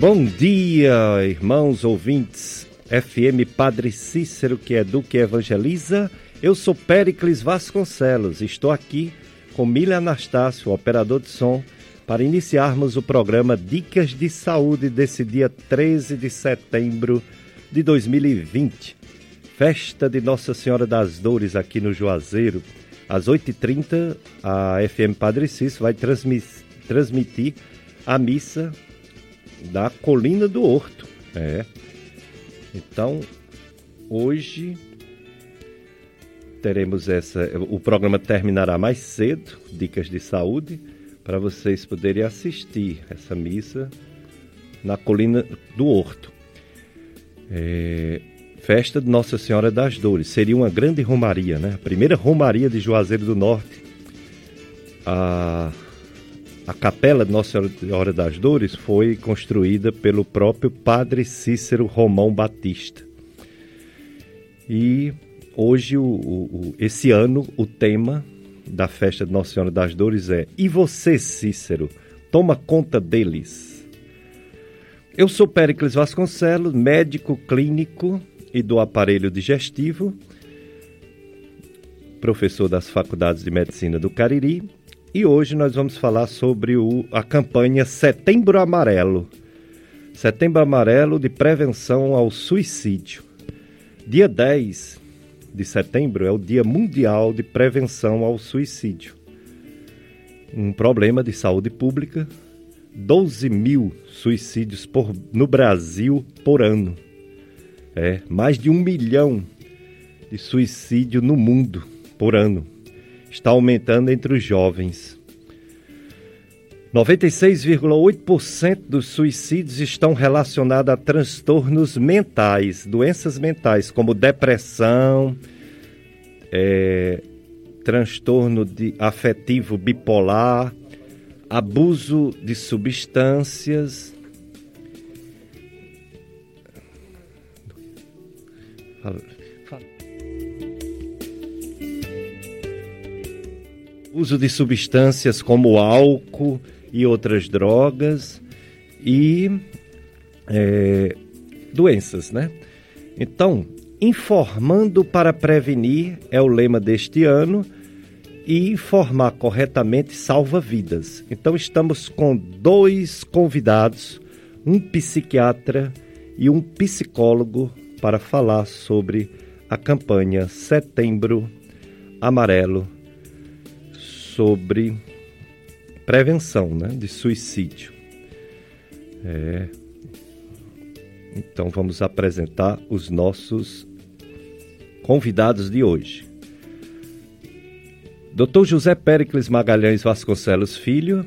Bom dia, irmãos ouvintes. FM Padre Cícero, que educa e evangeliza. Eu sou Péricles Vasconcelos. Estou aqui com Milha Anastácio, operador de som, para iniciarmos o programa Dicas de Saúde desse dia 13 de setembro de 2020. Festa de Nossa Senhora das Dores aqui no Juazeiro. Às 8h30, a FM Padre Cícero vai transmitir a missa da Colina do Horto. É. Então, hoje teremos essa. O programa terminará mais cedo, dicas de saúde, para vocês poderem assistir essa missa na Colina do Horto. É, festa de Nossa Senhora das Dores. Seria uma grande romaria, né? A primeira romaria de Juazeiro do Norte. A a capela de Nossa Senhora das Dores foi construída pelo próprio Padre Cícero Romão Batista. E hoje, o, o, esse ano, o tema da festa de Nossa Senhora das Dores é E você, Cícero, toma conta deles. Eu sou Péricles Vasconcelos, médico clínico e do aparelho digestivo, professor das Faculdades de Medicina do Cariri e hoje nós vamos falar sobre o, a campanha Setembro Amarelo. Setembro Amarelo de prevenção ao suicídio. Dia 10 de setembro é o Dia Mundial de Prevenção ao Suicídio. Um problema de saúde pública. 12 mil suicídios por, no Brasil por ano. É, mais de um milhão de suicídio no mundo por ano está aumentando entre os jovens. 96,8% dos suicídios estão relacionados a transtornos mentais, doenças mentais, como depressão, é, transtorno de afetivo bipolar, abuso de substâncias. Uso de substâncias como álcool e outras drogas e é, doenças, né? Então, informando para prevenir é o lema deste ano e informar corretamente salva vidas. Então, estamos com dois convidados, um psiquiatra e um psicólogo para falar sobre a campanha Setembro Amarelo sobre prevenção né, de suicídio. É, então vamos apresentar os nossos convidados de hoje. Dr. José Péricles Magalhães Vasconcelos Filho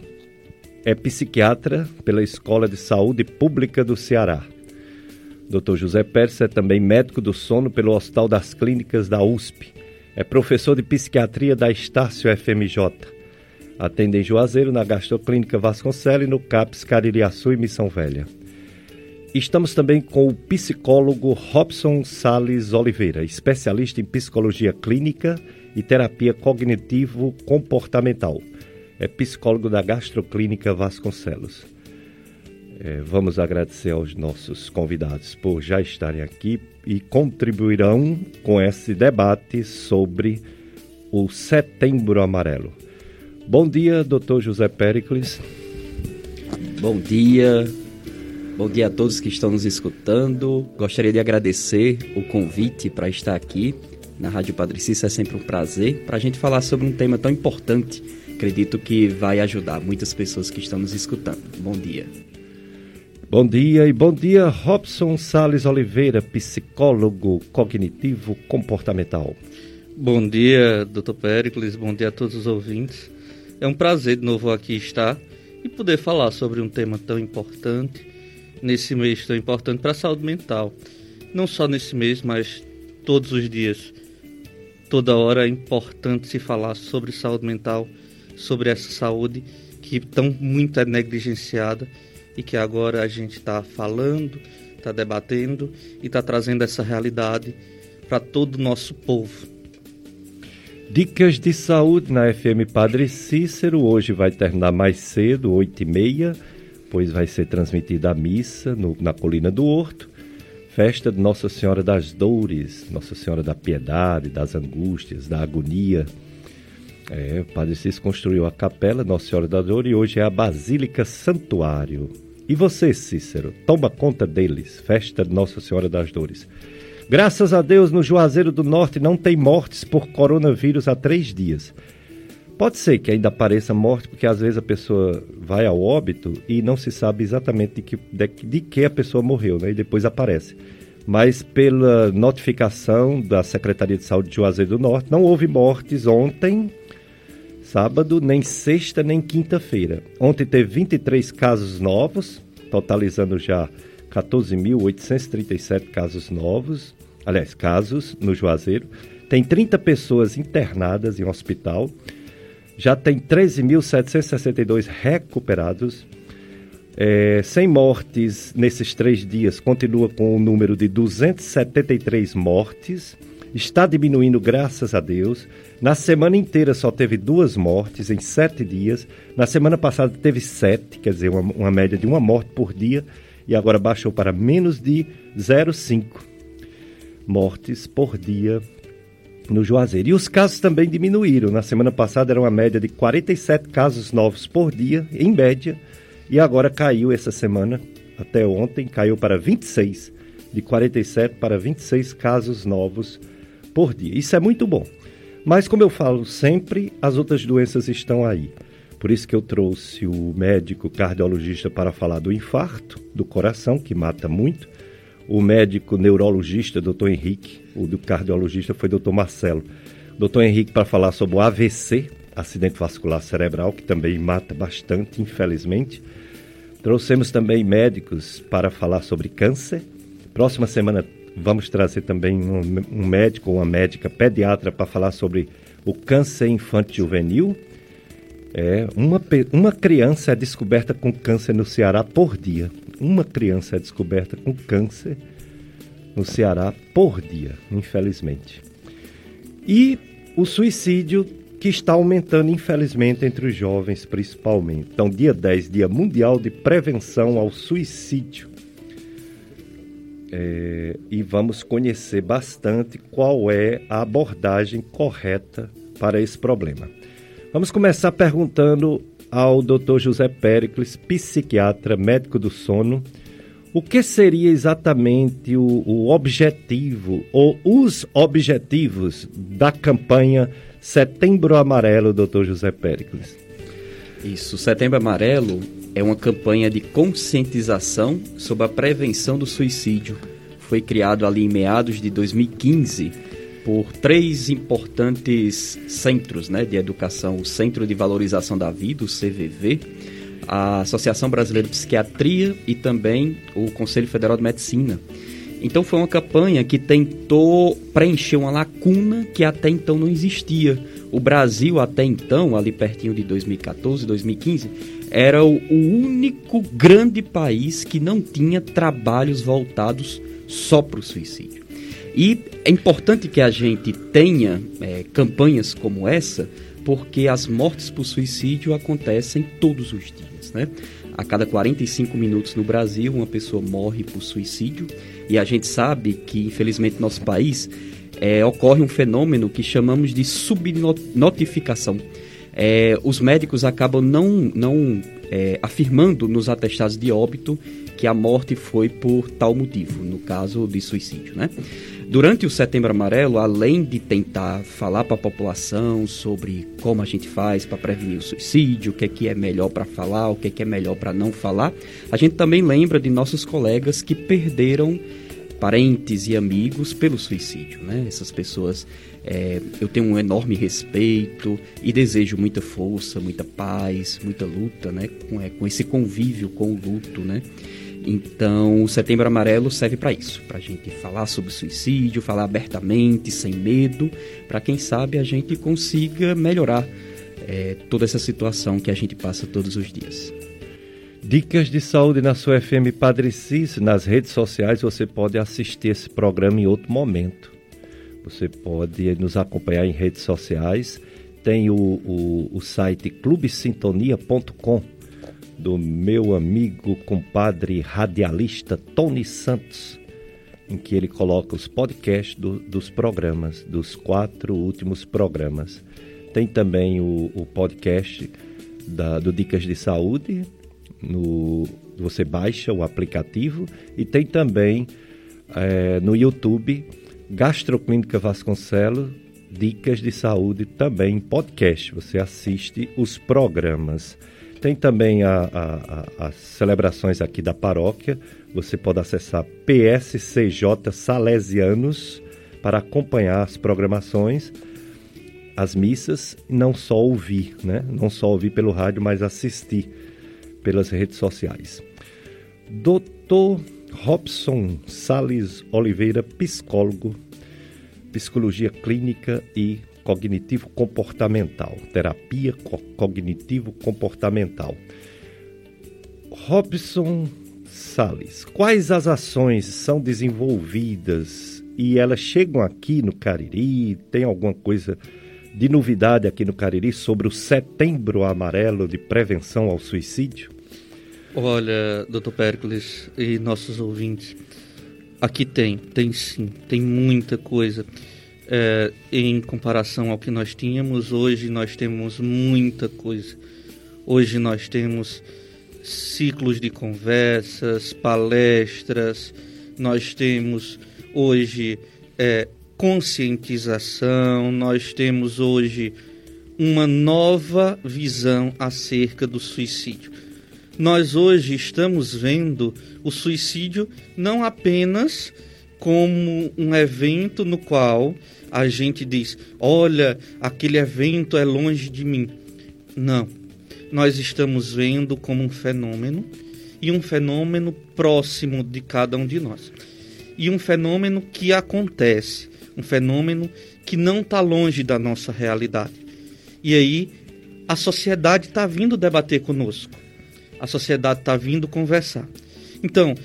é psiquiatra pela Escola de Saúde Pública do Ceará. Dr. José Pérez é também médico do sono pelo Hospital das Clínicas da USP é professor de psiquiatria da Estácio FMJ. Atende em Juazeiro, na Gastroclínica Vasconcelos e no CAPS Caririaçu e Missão Velha. Estamos também com o psicólogo Robson Sales Oliveira, especialista em psicologia clínica e terapia cognitivo-comportamental. É psicólogo da Gastroclínica Vasconcelos. É, vamos agradecer aos nossos convidados por já estarem aqui e contribuirão com esse debate sobre o Setembro Amarelo. Bom dia, doutor José Pericles. Bom dia, bom dia a todos que estão nos escutando. Gostaria de agradecer o convite para estar aqui na Rádio Padre Cícero. É sempre um prazer para a gente falar sobre um tema tão importante. Acredito que vai ajudar muitas pessoas que estão nos escutando. Bom dia. Bom dia e bom dia, Robson Sales Oliveira, psicólogo cognitivo comportamental. Bom dia, Dr. Pericles, bom dia a todos os ouvintes. É um prazer de novo aqui estar e poder falar sobre um tema tão importante, nesse mês tão importante para a saúde mental. Não só nesse mês, mas todos os dias. Toda hora é importante se falar sobre saúde mental, sobre essa saúde que tão muito é negligenciada e que agora a gente está falando, está debatendo e está trazendo essa realidade para todo o nosso povo. Dicas de saúde na FM Padre Cícero. Hoje vai terminar mais cedo, 8h30. Depois vai ser transmitida a missa no, na Colina do Horto. Festa de Nossa Senhora das Dores, Nossa Senhora da Piedade, das Angústias, da Agonia. É, o Padre Cícero construiu a capela Nossa Senhora da Dor e hoje é a Basílica Santuário. E você, Cícero, toma conta deles. Festa de Nossa Senhora das Dores. Graças a Deus, no Juazeiro do Norte não tem mortes por coronavírus há três dias. Pode ser que ainda apareça morte, porque às vezes a pessoa vai ao óbito e não se sabe exatamente de que, de, de que a pessoa morreu, né? E depois aparece. Mas pela notificação da Secretaria de Saúde de Juazeiro do Norte, não houve mortes ontem, sábado, nem sexta, nem quinta-feira. Ontem teve 23 casos novos, totalizando já 14.837 casos novos, aliás, casos no Juazeiro. Tem 30 pessoas internadas em hospital já tem 13.762 recuperados. É, sem mortes nesses três dias, continua com o um número de 273 mortes. Está diminuindo, graças a Deus. Na semana inteira só teve duas mortes em sete dias. Na semana passada teve sete, quer dizer, uma, uma média de uma morte por dia. E agora baixou para menos de 0,5 mortes por dia no Juazeiro. E os casos também diminuíram. Na semana passada era uma média de 47 casos novos por dia, em média, e agora caiu essa semana, até ontem, caiu para 26, de 47 para 26 casos novos por dia. Isso é muito bom. Mas, como eu falo sempre, as outras doenças estão aí. Por isso que eu trouxe o médico cardiologista para falar do infarto do coração, que mata muito, o médico neurologista, doutor Henrique, o do cardiologista foi doutor Marcelo. Doutor Henrique para falar sobre o AVC, acidente vascular cerebral, que também mata bastante, infelizmente. Trouxemos também médicos para falar sobre câncer. Próxima semana vamos trazer também um, um médico ou uma médica pediatra para falar sobre o câncer infantil juvenil. É, uma, uma criança é descoberta com câncer no Ceará por dia uma criança é descoberta com câncer no Ceará por dia, infelizmente. E o suicídio que está aumentando, infelizmente, entre os jovens, principalmente. Então, dia 10, Dia Mundial de Prevenção ao Suicídio. É, e vamos conhecer bastante qual é a abordagem correta para esse problema. Vamos começar perguntando ao Dr. José Pericles, psiquiatra, médico do sono, o que seria exatamente o, o, objetivo ou os objetivos da campanha Setembro Amarelo, Dr. José Pericles? Isso, Setembro Amarelo é uma campanha de conscientização sobre a prevenção do suicídio. Foi criado ali em meados de 2015 por três importantes centros né, de educação: o Centro de Valorização da Vida, o CVV, a Associação Brasileira de Psiquiatria e também o Conselho Federal de Medicina. Então foi uma campanha que tentou preencher uma lacuna que até então não existia. O Brasil até então, ali pertinho de 2014, 2015, era o, único grande país que não tinha trabalhos voltados só para o suicídio. E é importante que a gente tenha é, campanhas como essa, porque as mortes por suicídio acontecem todos os dias, né? A cada 45 minutos no Brasil, uma pessoa morre por suicídio. E a gente sabe que, infelizmente, no nosso país é, ocorre um fenômeno que chamamos de subnotificação. É, os médicos acabam não, não é, afirmando nos atestados de óbito que a morte foi por tal motivo, no caso de suicídio, né? Durante o Setembro Amarelo, além de tentar falar para a população sobre como a gente faz para prevenir o suicídio, o que é, que é melhor para falar, o que é, que é melhor para não falar, a gente também lembra de nossos colegas que perderam parentes e amigos pelo suicídio, né? Essas pessoas, é, eu tenho um enorme respeito e desejo muita força, muita paz, muita luta, né? Com, é, com esse convívio com o luto, né? Então, o Setembro Amarelo serve para isso, para a gente falar sobre suicídio, falar abertamente, sem medo, para quem sabe a gente consiga melhorar é, toda essa situação que a gente passa todos os dias. Dicas de saúde na sua FM Padre Cis, nas redes sociais você pode assistir esse programa em outro momento. Você pode nos acompanhar em redes sociais. Tem o, o, o site clubesintonia.com do meu amigo compadre radialista Tony Santos, em que ele coloca os podcasts do, dos programas, dos quatro últimos programas. Tem também o, o podcast da, do Dicas de Saúde, no, você baixa o aplicativo, e tem também é, no YouTube Gastroclínica Vasconcelos, Dicas de Saúde, também podcast. Você assiste os programas. Tem também a, a, a, as celebrações aqui da paróquia. Você pode acessar PSCJ Salesianos para acompanhar as programações, as missas, e não só ouvir, né? Não só ouvir pelo rádio, mas assistir pelas redes sociais. Doutor Robson Sales Oliveira, psicólogo, psicologia clínica e cognitivo comportamental, terapia co cognitivo comportamental. Robson Sales, quais as ações são desenvolvidas e elas chegam aqui no Cariri? Tem alguma coisa de novidade aqui no Cariri sobre o Setembro Amarelo de Prevenção ao Suicídio? Olha, doutor Péricles e nossos ouvintes, aqui tem, tem sim, tem muita coisa. É, em comparação ao que nós tínhamos, hoje nós temos muita coisa. Hoje nós temos ciclos de conversas, palestras, nós temos hoje é, conscientização, nós temos hoje uma nova visão acerca do suicídio. Nós hoje estamos vendo o suicídio não apenas como um evento no qual a gente diz: olha, aquele evento é longe de mim. Não. Nós estamos vendo como um fenômeno e um fenômeno próximo de cada um de nós. E um fenômeno que acontece, um fenômeno que não está longe da nossa realidade. E aí a sociedade está vindo debater conosco, a sociedade está vindo conversar. Então,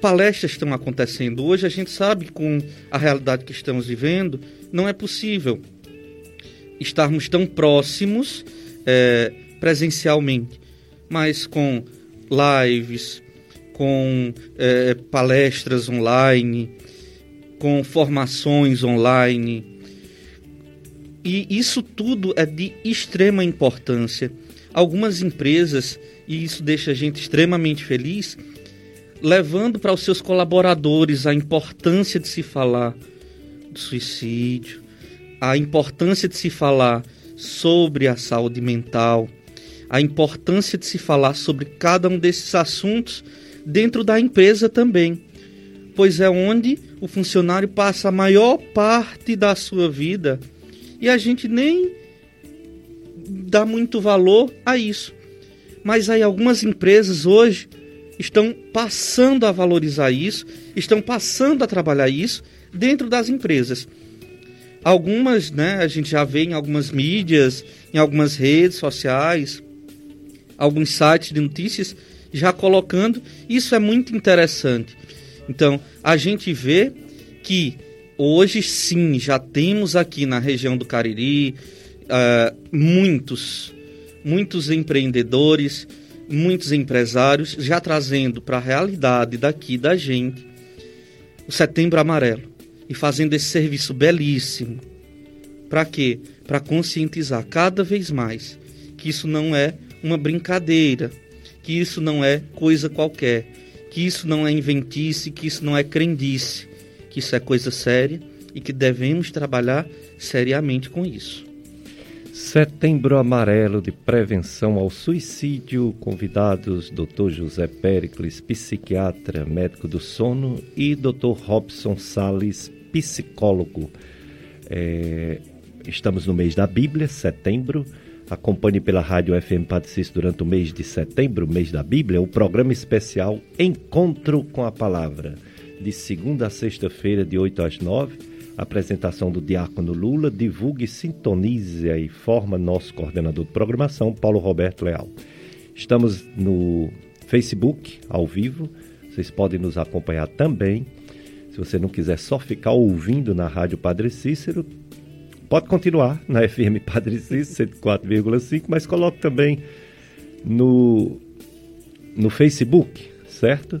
palestras estão acontecendo. Hoje a gente sabe com a realidade que estamos vivendo, não é possível estarmos tão próximos é, presencialmente, mas com lives, com é, palestras online, com formações online. E isso tudo é de extrema importância. Algumas empresas, e isso deixa a gente extremamente feliz, levando para os seus colaboradores a importância de se falar do suicídio, a importância de se falar sobre a saúde mental, a importância de se falar sobre cada um desses assuntos dentro da empresa também, pois é onde o funcionário passa a maior parte da sua vida e a gente nem dá muito valor a isso. Mas aí algumas empresas hoje estão passando a valorizar isso, estão passando a trabalhar isso dentro das empresas. Algumas, né, a gente já vê em algumas mídias, em algumas redes sociais, alguns sites de notícias já colocando, isso é muito interessante. Então, a gente vê que hoje sim já temos aqui na região do Cariri uh, muitos, muitos empreendedores, muitos empresários já trazendo para a realidade daqui da gente o Setembro Amarelo e fazendo esse serviço belíssimo. Para quê? Para conscientizar cada vez mais que isso não é uma brincadeira, que isso não é coisa qualquer, que isso não é inventice, que isso não é crendice, que isso é coisa séria e que devemos trabalhar seriamente com isso. Setembro Amarelo de Prevenção ao Suicídio. Convidados Dr. José Pericles, psiquiatra, médico do sono, e Dr. Robson Sales, psicólogo. É, estamos no mês da Bíblia, setembro. Acompanhe pela Rádio FM Padre durante o mês de setembro, mês da Bíblia, o programa especial Encontro com a Palavra, de segunda a sexta-feira, de 8 às 9 apresentação do Diácono Lula, divulgue, sintonize e forma nosso coordenador de programação, Paulo Roberto Leal. Estamos no Facebook, ao vivo, vocês podem nos acompanhar também. Se você não quiser só ficar ouvindo na Rádio Padre Cícero, pode continuar na FM Padre Cícero 104,5, mas coloque também no no Facebook, certo?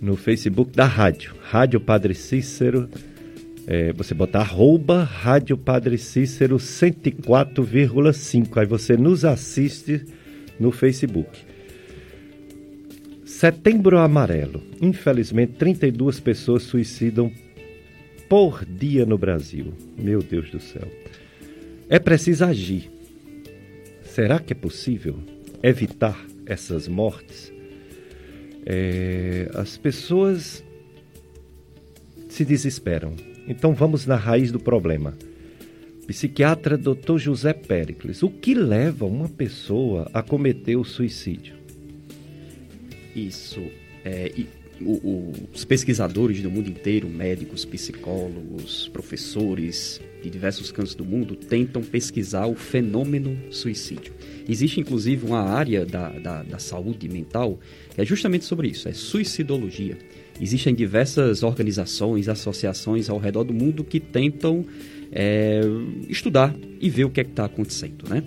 No Facebook da rádio, Rádio Padre Cícero. É, você botar arroba Rádio Padre Cícero 104,5. Aí você nos assiste no Facebook. Setembro Amarelo. Infelizmente, 32 pessoas suicidam por dia no Brasil. Meu Deus do céu. É preciso agir. Será que é possível evitar essas mortes? É, as pessoas se desesperam. Então vamos na raiz do problema. Psiquiatra Dr. José Péricles. O que leva uma pessoa a cometer o suicídio? Isso. É, o, o, os pesquisadores do mundo inteiro, médicos, psicólogos, professores de diversos cantos do mundo, tentam pesquisar o fenômeno suicídio. Existe inclusive uma área da, da, da saúde mental que é justamente sobre isso, é suicidologia. Existem diversas organizações, associações ao redor do mundo que tentam é, estudar e ver o que é está acontecendo, né?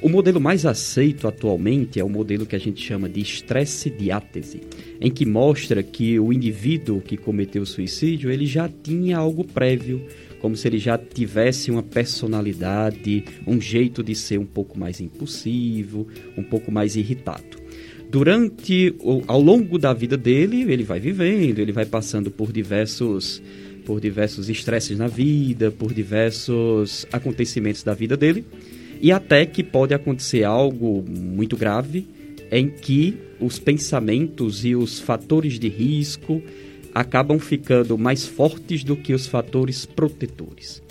O modelo mais aceito atualmente é o modelo que a gente chama de estresse diátese, em que mostra que o indivíduo que cometeu o suicídio ele já tinha algo prévio, como se ele já tivesse uma personalidade, um jeito de ser um pouco mais impulsivo, um pouco mais irritado. Durante, ao longo da vida dele, ele vai vivendo, ele vai passando por diversos por diversos estresses na vida, por diversos acontecimentos da vida dele e até que pode acontecer algo muito grave em que os pensamentos e os fatores de risco acabam ficando mais fortes do que os fatores protetores.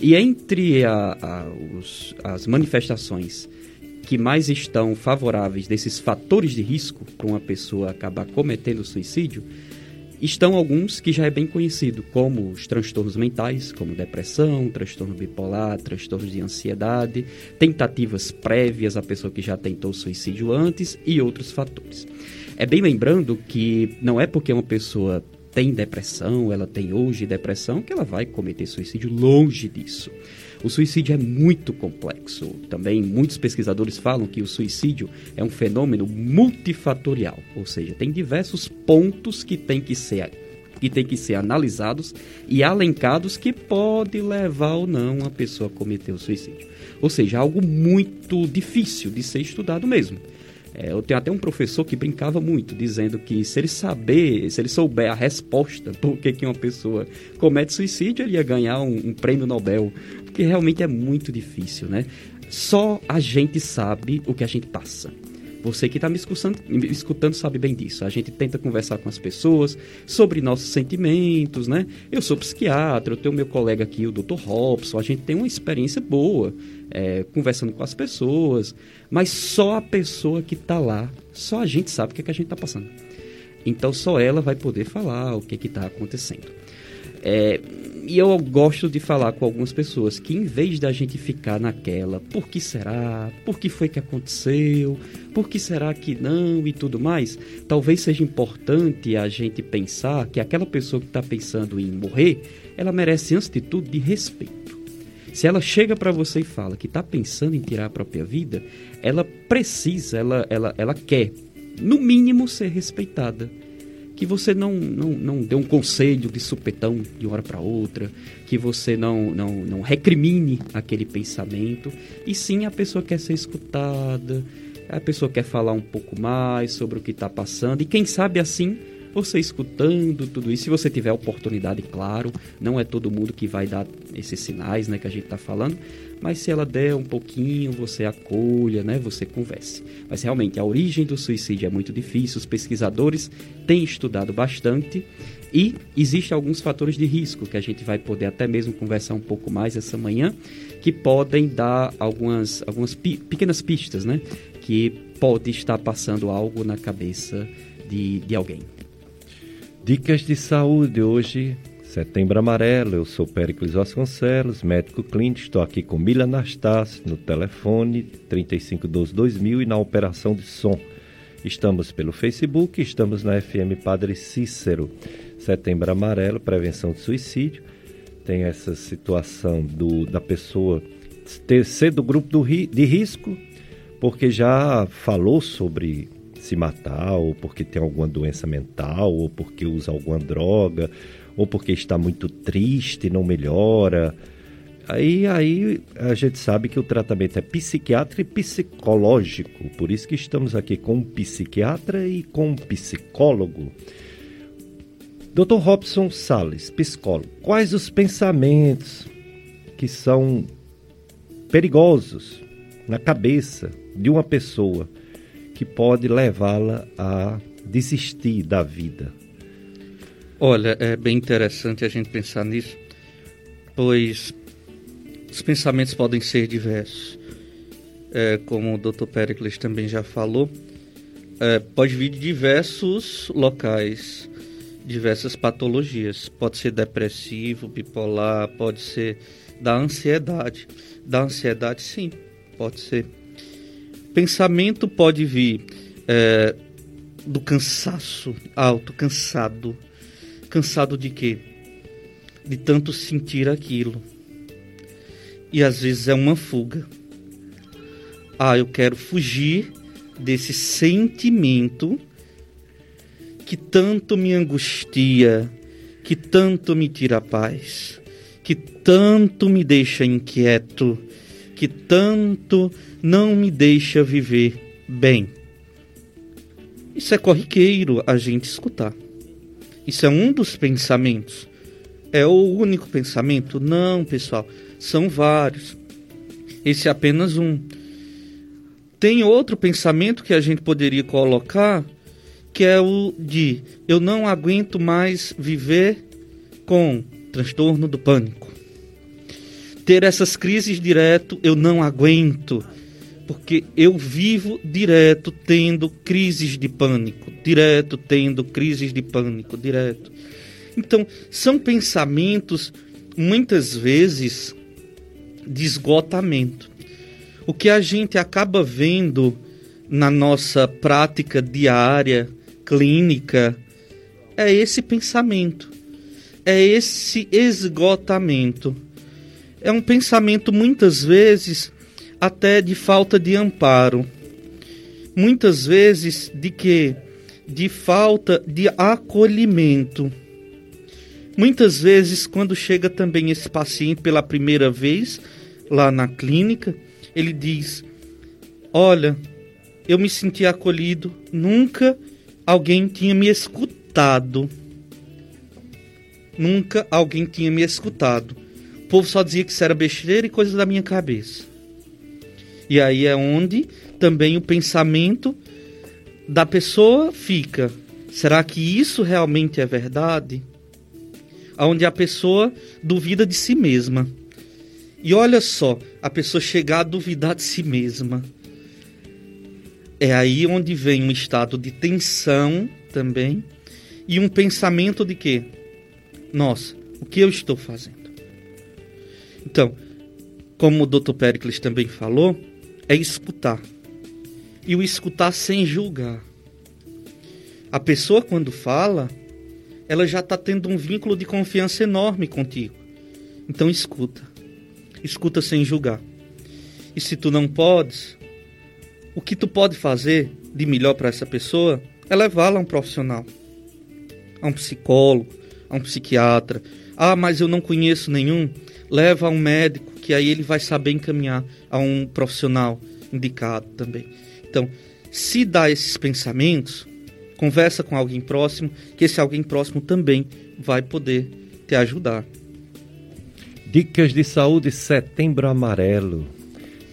E entre a, a, os, as manifestações que mais estão favoráveis desses fatores de risco para uma pessoa acabar cometendo suicídio, estão alguns que já é bem conhecido, como os transtornos mentais, como depressão, transtorno bipolar, transtornos de ansiedade, tentativas prévias à pessoa que já tentou suicídio antes e outros fatores. É bem lembrando que não é porque uma pessoa tem depressão, ela tem hoje depressão, que ela vai cometer suicídio longe disso. O suicídio é muito complexo. Também muitos pesquisadores falam que o suicídio é um fenômeno multifatorial, ou seja, tem diversos pontos que tem que ser que tem que ser analisados e alencados que pode levar ou não a pessoa a cometer o suicídio. Ou seja, algo muito difícil de ser estudado mesmo. É, eu tenho até um professor que brincava muito, dizendo que se ele saber, se ele souber a resposta por que, que uma pessoa comete suicídio, ele ia ganhar um, um prêmio Nobel. Porque realmente é muito difícil, né? Só a gente sabe o que a gente passa. Você que está me escutando, me escutando sabe bem disso. A gente tenta conversar com as pessoas sobre nossos sentimentos, né? Eu sou psiquiatra, eu tenho meu colega aqui, o Dr. Robson, a gente tem uma experiência boa é, conversando com as pessoas, mas só a pessoa que está lá, só a gente sabe o que, é que a gente está passando. Então só ela vai poder falar o que está acontecendo. É, e eu gosto de falar com algumas pessoas que, em vez da gente ficar naquela, por que será? Por que foi que aconteceu? Por que será que não? E tudo mais, talvez seja importante a gente pensar que aquela pessoa que está pensando em morrer, ela merece, antes de tudo, de respeito. Se ela chega para você e fala que está pensando em tirar a própria vida, ela precisa, ela, ela, ela quer, no mínimo, ser respeitada que você não, não, não dê um conselho de supetão de uma hora para outra, que você não, não, não recrimine aquele pensamento, e sim a pessoa quer ser escutada, a pessoa quer falar um pouco mais sobre o que está passando, e quem sabe assim você escutando tudo isso, se você tiver oportunidade, claro, não é todo mundo que vai dar esses sinais, né, que a gente está falando, mas se ela der um pouquinho, você acolha, né, você converse. Mas realmente a origem do suicídio é muito difícil, os pesquisadores têm estudado bastante e existem alguns fatores de risco que a gente vai poder até mesmo conversar um pouco mais essa manhã, que podem dar algumas, algumas pequenas pistas, né, que pode estar passando algo na cabeça de, de alguém. Dicas de saúde hoje, Setembro Amarelo. Eu sou Péricles Vasconcelos, médico clínico. Estou aqui com Mila Anastácio no telefone 3512-2000 e na operação de som. Estamos pelo Facebook, estamos na FM Padre Cícero. Setembro Amarelo, prevenção de suicídio. Tem essa situação do, da pessoa ter, ser do grupo do, de risco, porque já falou sobre se matar, ou porque tem alguma doença mental, ou porque usa alguma droga, ou porque está muito triste não melhora. Aí, aí a gente sabe que o tratamento é psiquiátrico e psicológico, por isso que estamos aqui com um psiquiatra e com um psicólogo. Dr. Robson Sales, psicólogo, quais os pensamentos que são perigosos na cabeça de uma pessoa que pode levá-la a desistir da vida? Olha, é bem interessante a gente pensar nisso, pois os pensamentos podem ser diversos. É, como o Dr. Pericles também já falou, é, pode vir de diversos locais, diversas patologias. Pode ser depressivo, bipolar, pode ser da ansiedade. Da ansiedade, sim, pode ser. Pensamento pode vir é, do cansaço alto, cansado. Cansado de quê? De tanto sentir aquilo e às vezes é uma fuga. Ah, eu quero fugir desse sentimento que tanto me angustia, que tanto me tira a paz, que tanto me deixa inquieto, que tanto não me deixa viver bem. Isso é corriqueiro a gente escutar. Isso é um dos pensamentos. É o único pensamento? Não, pessoal. São vários. Esse é apenas um. Tem outro pensamento que a gente poderia colocar, que é o de eu não aguento mais viver com transtorno do pânico. Ter essas crises direto, eu não aguento, porque eu vivo direto tendo crises de pânico, direto tendo crises de pânico, direto. Então, são pensamentos muitas vezes de esgotamento. O que a gente acaba vendo na nossa prática diária, clínica, é esse pensamento, é esse esgotamento. É um pensamento muitas vezes até de falta de amparo, muitas vezes de que de falta de acolhimento. Muitas vezes, quando chega também esse paciente pela primeira vez, lá na clínica, ele diz: Olha, eu me senti acolhido, nunca alguém tinha me escutado. Nunca alguém tinha me escutado. O povo só dizia que isso era besteira e coisas da minha cabeça. E aí é onde também o pensamento da pessoa fica. Será que isso realmente é verdade? Onde a pessoa duvida de si mesma. E olha só, a pessoa chegar a duvidar de si mesma. É aí onde vem um estado de tensão também e um pensamento de que, nossa, o que eu estou fazendo? Então, como o Dr. Pericles também falou, é escutar. E o escutar sem julgar. A pessoa, quando fala, ela já está tendo um vínculo de confiança enorme contigo. Então, escuta escuta sem julgar. E se tu não podes, o que tu pode fazer de melhor para essa pessoa é levá-la a um profissional, a um psicólogo, a um psiquiatra. Ah, mas eu não conheço nenhum. Leva a um médico, que aí ele vai saber encaminhar a um profissional indicado também. Então, se dá esses pensamentos, conversa com alguém próximo, que esse alguém próximo também vai poder te ajudar. Dicas de saúde Setembro Amarelo.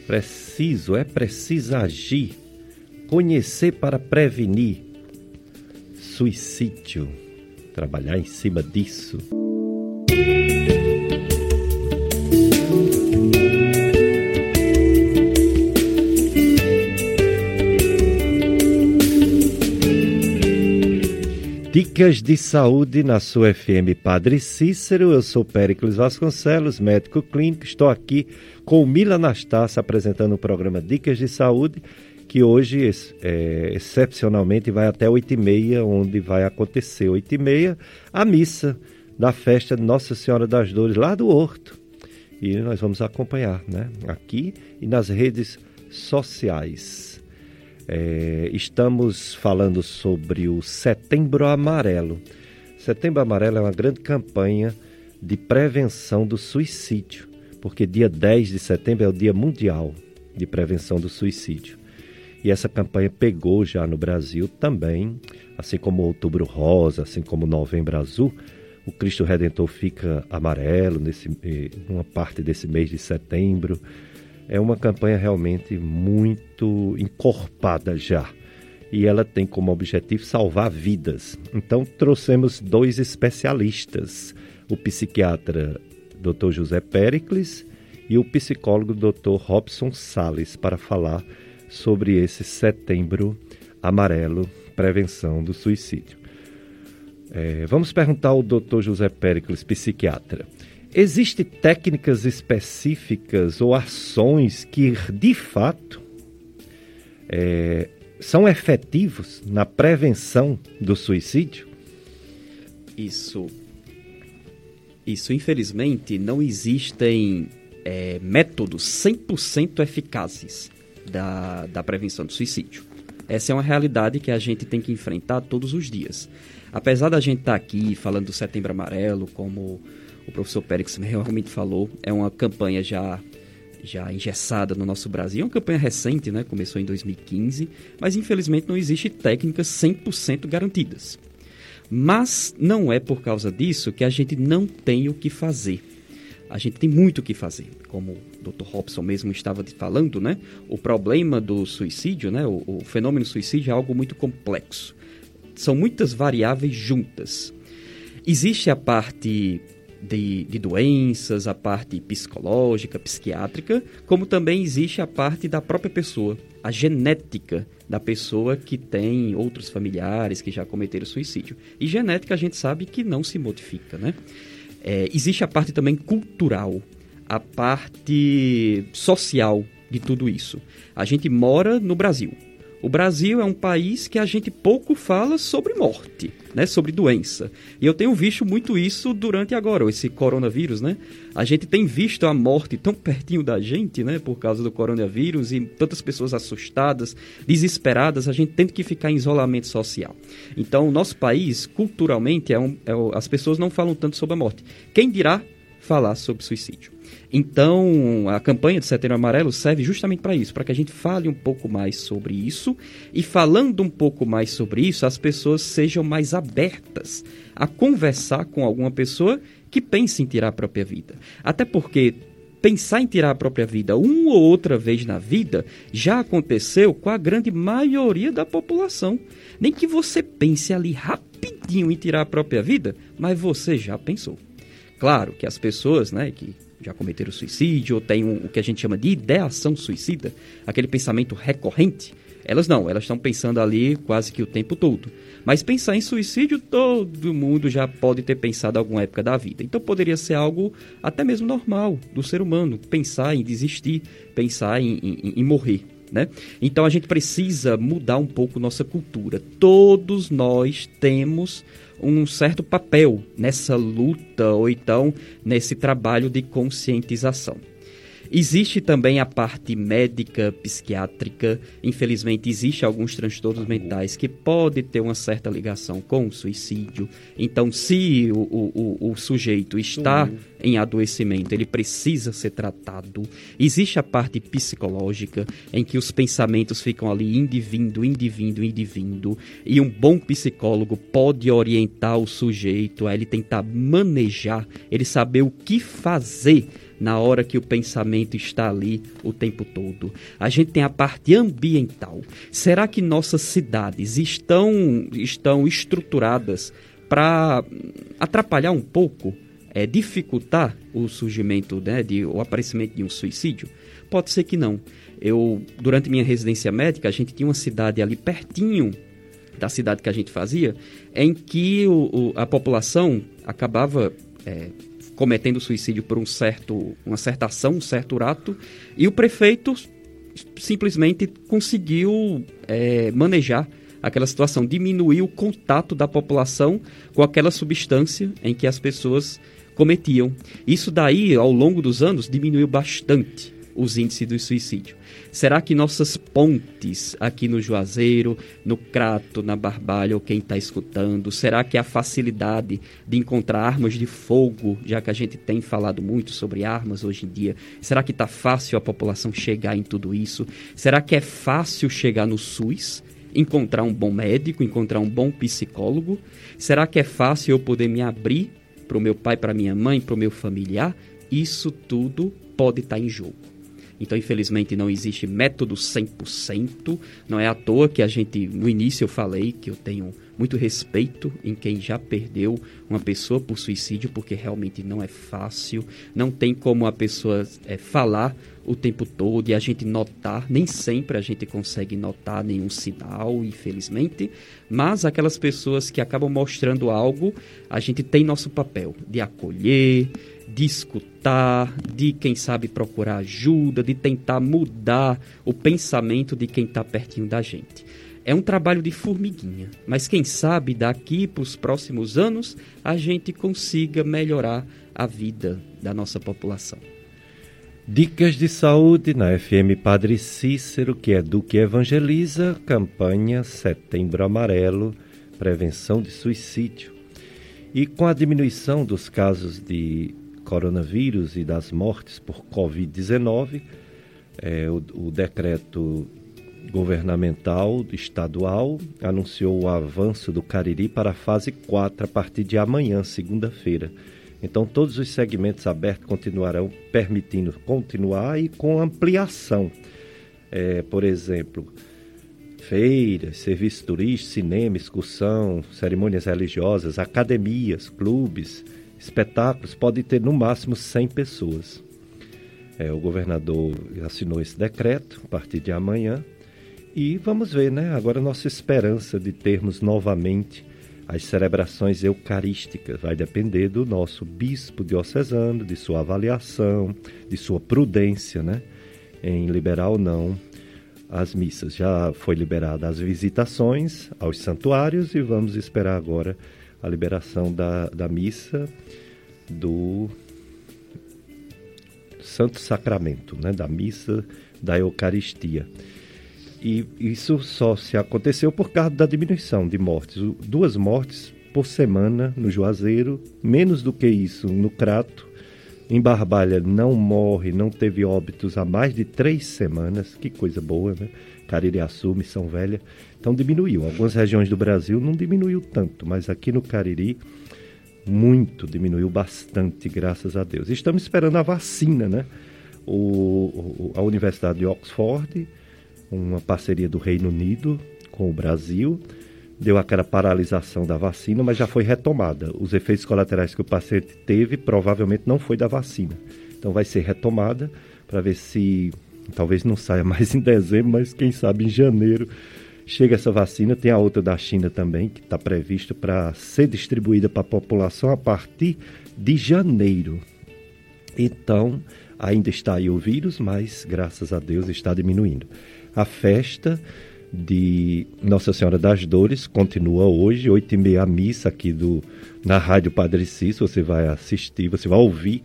Preciso, é preciso agir, conhecer para prevenir suicídio. Trabalhar em cima disso. Dicas de saúde na sua FM Padre Cícero. Eu sou Péricles Vasconcelos, médico clínico. Estou aqui com Mila Anastácio apresentando o programa Dicas de Saúde, que hoje, é, excepcionalmente, vai até 8h30, onde vai acontecer 8h30 a missa da festa de Nossa Senhora das Dores, lá do Horto. E nós vamos acompanhar, né? Aqui e nas redes sociais. É, estamos falando sobre o Setembro Amarelo. Setembro Amarelo é uma grande campanha de prevenção do suicídio, porque dia 10 de setembro é o Dia Mundial de Prevenção do Suicídio. E essa campanha pegou já no Brasil também, assim como Outubro Rosa, assim como Novembro Azul. O Cristo Redentor fica amarelo nesse, eh, uma parte desse mês de setembro. É uma campanha realmente muito encorpada já. E ela tem como objetivo salvar vidas. Então trouxemos dois especialistas, o psiquiatra Dr. José Pericles e o psicólogo Dr. Robson Sales para falar sobre esse setembro amarelo, prevenção do suicídio. É, vamos perguntar ao Dr. José Pericles, psiquiatra. Existem técnicas específicas ou ações que, de fato, é, são efetivos na prevenção do suicídio? Isso. Isso, infelizmente, não existem é, métodos 100% eficazes da, da prevenção do suicídio. Essa é uma realidade que a gente tem que enfrentar todos os dias. Apesar da gente estar tá aqui falando do Setembro Amarelo, como o professor Pérez realmente falou, é uma campanha já já engessada no nosso Brasil. É uma campanha recente, né? começou em 2015, mas infelizmente não existe técnicas 100% garantidas. Mas não é por causa disso que a gente não tem o que fazer a gente tem muito o que fazer. Como o Dr. Robson mesmo estava falando, né? O problema do suicídio, né? O, o fenômeno suicídio é algo muito complexo. São muitas variáveis juntas. Existe a parte de, de, doenças, a parte psicológica, psiquiátrica, como também existe a parte da própria pessoa, a genética da pessoa que tem outros familiares que já cometeram suicídio. E genética a gente sabe que não se modifica, né? É, existe a parte também cultural, a parte social de tudo isso. A gente mora no Brasil. O Brasil é um país que a gente pouco fala sobre morte, né, sobre doença. E eu tenho visto muito isso durante agora, esse coronavírus, né? A gente tem visto a morte tão pertinho da gente, né, por causa do coronavírus e tantas pessoas assustadas, desesperadas, a gente tendo que ficar em isolamento social. Então, o nosso país, culturalmente, é um, é, as pessoas não falam tanto sobre a morte. Quem dirá falar sobre suicídio? Então, a campanha de Setembro Amarelo serve justamente para isso, para que a gente fale um pouco mais sobre isso e falando um pouco mais sobre isso, as pessoas sejam mais abertas a conversar com alguma pessoa que pense em tirar a própria vida. Até porque pensar em tirar a própria vida uma ou outra vez na vida já aconteceu com a grande maioria da população. Nem que você pense ali rapidinho em tirar a própria vida, mas você já pensou. Claro que as pessoas, né, que já cometeram suicídio, ou têm um, o que a gente chama de ideação suicida, aquele pensamento recorrente, elas não, elas estão pensando ali quase que o tempo todo. Mas pensar em suicídio, todo mundo já pode ter pensado em alguma época da vida. Então poderia ser algo até mesmo normal do ser humano, pensar em desistir, pensar em, em, em morrer. Né? Então a gente precisa mudar um pouco nossa cultura. Todos nós temos um certo papel nessa luta ou então nesse trabalho de conscientização. Existe também a parte médica, psiquiátrica. Infelizmente, existe alguns transtornos mentais que podem ter uma certa ligação com o suicídio. Então, se o, o, o sujeito está uhum. em adoecimento, ele precisa ser tratado. Existe a parte psicológica, em que os pensamentos ficam ali indivindo, indivindo, indivindo. E um bom psicólogo pode orientar o sujeito a ele tentar manejar, ele saber o que fazer na hora que o pensamento está ali o tempo todo. A gente tem a parte ambiental. Será que nossas cidades estão, estão estruturadas para atrapalhar um pouco, é, dificultar o surgimento, né, de, o aparecimento de um suicídio? Pode ser que não. Eu, durante minha residência médica, a gente tinha uma cidade ali pertinho da cidade que a gente fazia, em que o, o, a população acabava é, cometendo suicídio por um certo, uma certa ação, um certo ato, e o prefeito simplesmente conseguiu é, manejar aquela situação, diminuir o contato da população com aquela substância em que as pessoas cometiam. Isso daí, ao longo dos anos, diminuiu bastante os índices do suicídio? Será que nossas pontes aqui no Juazeiro, no Crato, na Barbalha, ou quem está escutando, será que a facilidade de encontrar armas de fogo, já que a gente tem falado muito sobre armas hoje em dia, será que está fácil a população chegar em tudo isso? Será que é fácil chegar no SUS? Encontrar um bom médico, encontrar um bom psicólogo? Será que é fácil eu poder me abrir para o meu pai, para minha mãe, para o meu familiar? Isso tudo pode estar tá em jogo. Então, infelizmente, não existe método 100%. Não é à toa que a gente, no início, eu falei que eu tenho muito respeito em quem já perdeu uma pessoa por suicídio, porque realmente não é fácil. Não tem como a pessoa é, falar o tempo todo e a gente notar. Nem sempre a gente consegue notar nenhum sinal, infelizmente. Mas aquelas pessoas que acabam mostrando algo, a gente tem nosso papel de acolher de escutar, de quem sabe procurar ajuda, de tentar mudar o pensamento de quem está pertinho da gente. É um trabalho de formiguinha, mas quem sabe daqui para os próximos anos a gente consiga melhorar a vida da nossa população. Dicas de saúde na FM Padre Cícero, que é do que evangeliza, campanha Setembro Amarelo, prevenção de suicídio. E com a diminuição dos casos de coronavírus e das mortes por Covid-19, é, o, o decreto governamental estadual anunciou o avanço do Cariri para a fase 4 a partir de amanhã, segunda-feira. Então, todos os segmentos abertos continuarão permitindo continuar e com ampliação. É, por exemplo, feiras, serviços turísticos, cinema, excursão, cerimônias religiosas, academias, clubes, espetáculos pode ter no máximo 100 pessoas. É, o governador assinou esse decreto a partir de amanhã e vamos ver, né? Agora nossa esperança de termos novamente as celebrações eucarísticas vai depender do nosso bispo diocesano, de sua avaliação, de sua prudência, né? Em liberar ou não as missas. Já foi liberada as visitações aos santuários e vamos esperar agora a liberação da, da missa do Santo Sacramento, né, da missa da Eucaristia. E isso só se aconteceu por causa da diminuição de mortes. Duas mortes por semana no Juazeiro, menos do que isso no Crato. Em Barbalha não morre, não teve óbitos há mais de três semanas. Que coisa boa, né? Caririaçu, Missão Velha. Então diminuiu. Algumas regiões do Brasil não diminuiu tanto, mas aqui no Cariri muito, diminuiu bastante, graças a Deus. Estamos esperando a vacina, né? O, a Universidade de Oxford, uma parceria do Reino Unido com o Brasil, deu aquela paralisação da vacina, mas já foi retomada. Os efeitos colaterais que o paciente teve provavelmente não foi da vacina. Então vai ser retomada para ver se talvez não saia mais em dezembro, mas quem sabe em janeiro chega essa vacina. Tem a outra da China também, que está prevista para ser distribuída para a população a partir de janeiro. Então, ainda está aí o vírus, mas graças a Deus está diminuindo. A festa de Nossa Senhora das Dores continua hoje, oito e meia a missa aqui do, na Rádio Padre Cício. Você vai assistir, você vai ouvir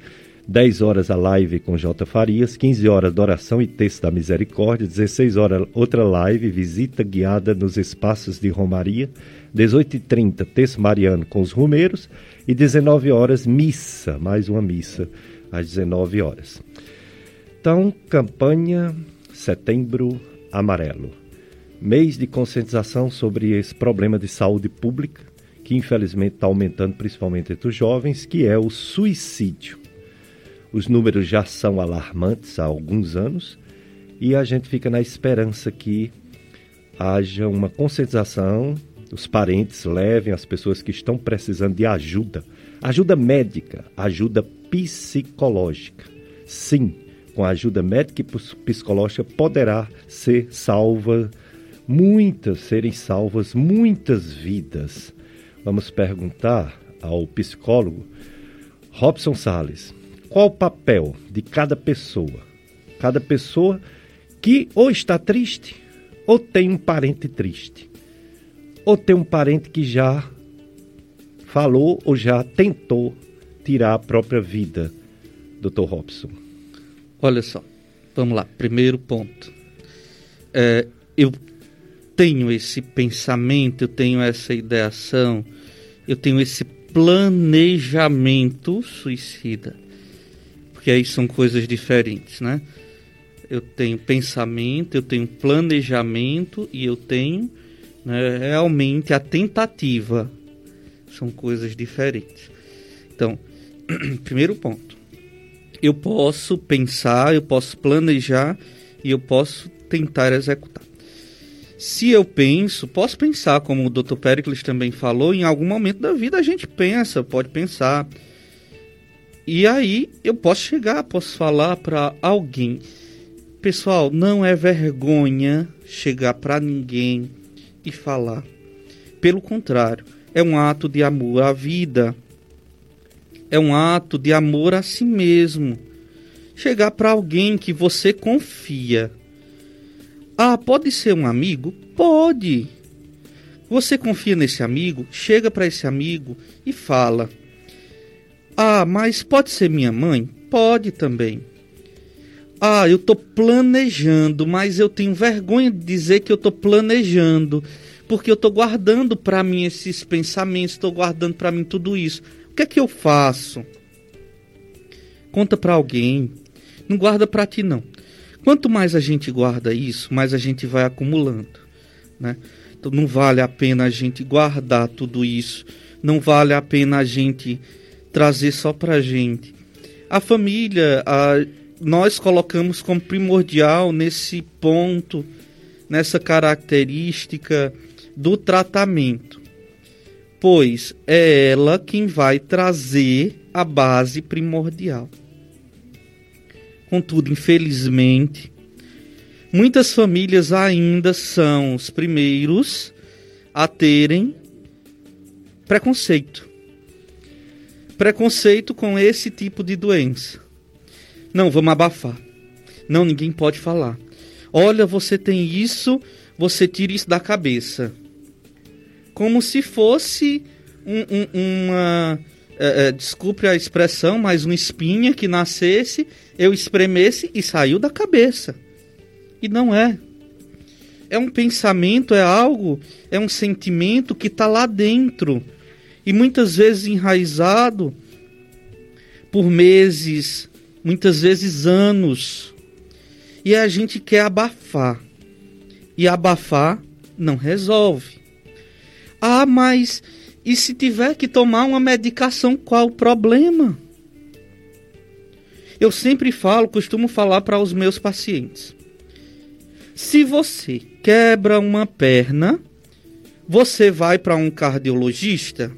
10 horas a live com J. Farias, 15 horas de oração e texto da misericórdia, 16 horas outra live, visita guiada nos espaços de Romaria, 18h30 texto mariano com os rumeiros e 19 horas missa, mais uma missa às 19 horas. Então, campanha Setembro Amarelo. Mês de conscientização sobre esse problema de saúde pública que infelizmente está aumentando principalmente entre os jovens, que é o suicídio. Os números já são alarmantes há alguns anos e a gente fica na esperança que haja uma conscientização, os parentes levem as pessoas que estão precisando de ajuda, ajuda médica, ajuda psicológica. Sim, com a ajuda médica e psicológica poderá ser salva muitas serem salvas muitas vidas. Vamos perguntar ao psicólogo Robson Sales qual o papel de cada pessoa? Cada pessoa que ou está triste, ou tem um parente triste, ou tem um parente que já falou ou já tentou tirar a própria vida, Dr. Robson. Olha só, Vamos lá, primeiro ponto. É, eu tenho esse pensamento, eu tenho essa ideação, eu tenho esse planejamento suicida. Porque aí são coisas diferentes, né? Eu tenho pensamento, eu tenho planejamento e eu tenho né, realmente a tentativa. São coisas diferentes. Então, primeiro ponto. Eu posso pensar, eu posso planejar e eu posso tentar executar. Se eu penso, posso pensar, como o Dr. Pericles também falou, em algum momento da vida a gente pensa, pode pensar. E aí eu posso chegar, posso falar para alguém. Pessoal, não é vergonha chegar para ninguém e falar. Pelo contrário, é um ato de amor à vida. É um ato de amor a si mesmo. Chegar para alguém que você confia ah, pode ser um amigo? Pode. Você confia nesse amigo? Chega para esse amigo e fala. Ah, mas pode ser minha mãe? Pode também. Ah, eu estou planejando, mas eu tenho vergonha de dizer que eu estou planejando, porque eu estou guardando para mim esses pensamentos, estou guardando para mim tudo isso. O que é que eu faço? Conta para alguém. Não guarda para ti não. Quanto mais a gente guarda isso, mais a gente vai acumulando, né? Então não vale a pena a gente guardar tudo isso, não vale a pena a gente trazer só pra gente. A família, a, nós colocamos como primordial nesse ponto, nessa característica do tratamento, pois é ela quem vai trazer a base primordial. Contudo, infelizmente, muitas famílias ainda são os primeiros a terem preconceito. Preconceito com esse tipo de doença. Não, vamos abafar. Não, ninguém pode falar. Olha, você tem isso, você tira isso da cabeça. Como se fosse um, um, uma é, é, desculpe a expressão, mas uma espinha que nascesse, eu espremesse e saiu da cabeça. E não é. É um pensamento, é algo, é um sentimento que está lá dentro. E muitas vezes enraizado por meses, muitas vezes anos. E a gente quer abafar. E abafar não resolve. Ah, mas e se tiver que tomar uma medicação, qual o problema? Eu sempre falo, costumo falar para os meus pacientes. Se você quebra uma perna, você vai para um cardiologista?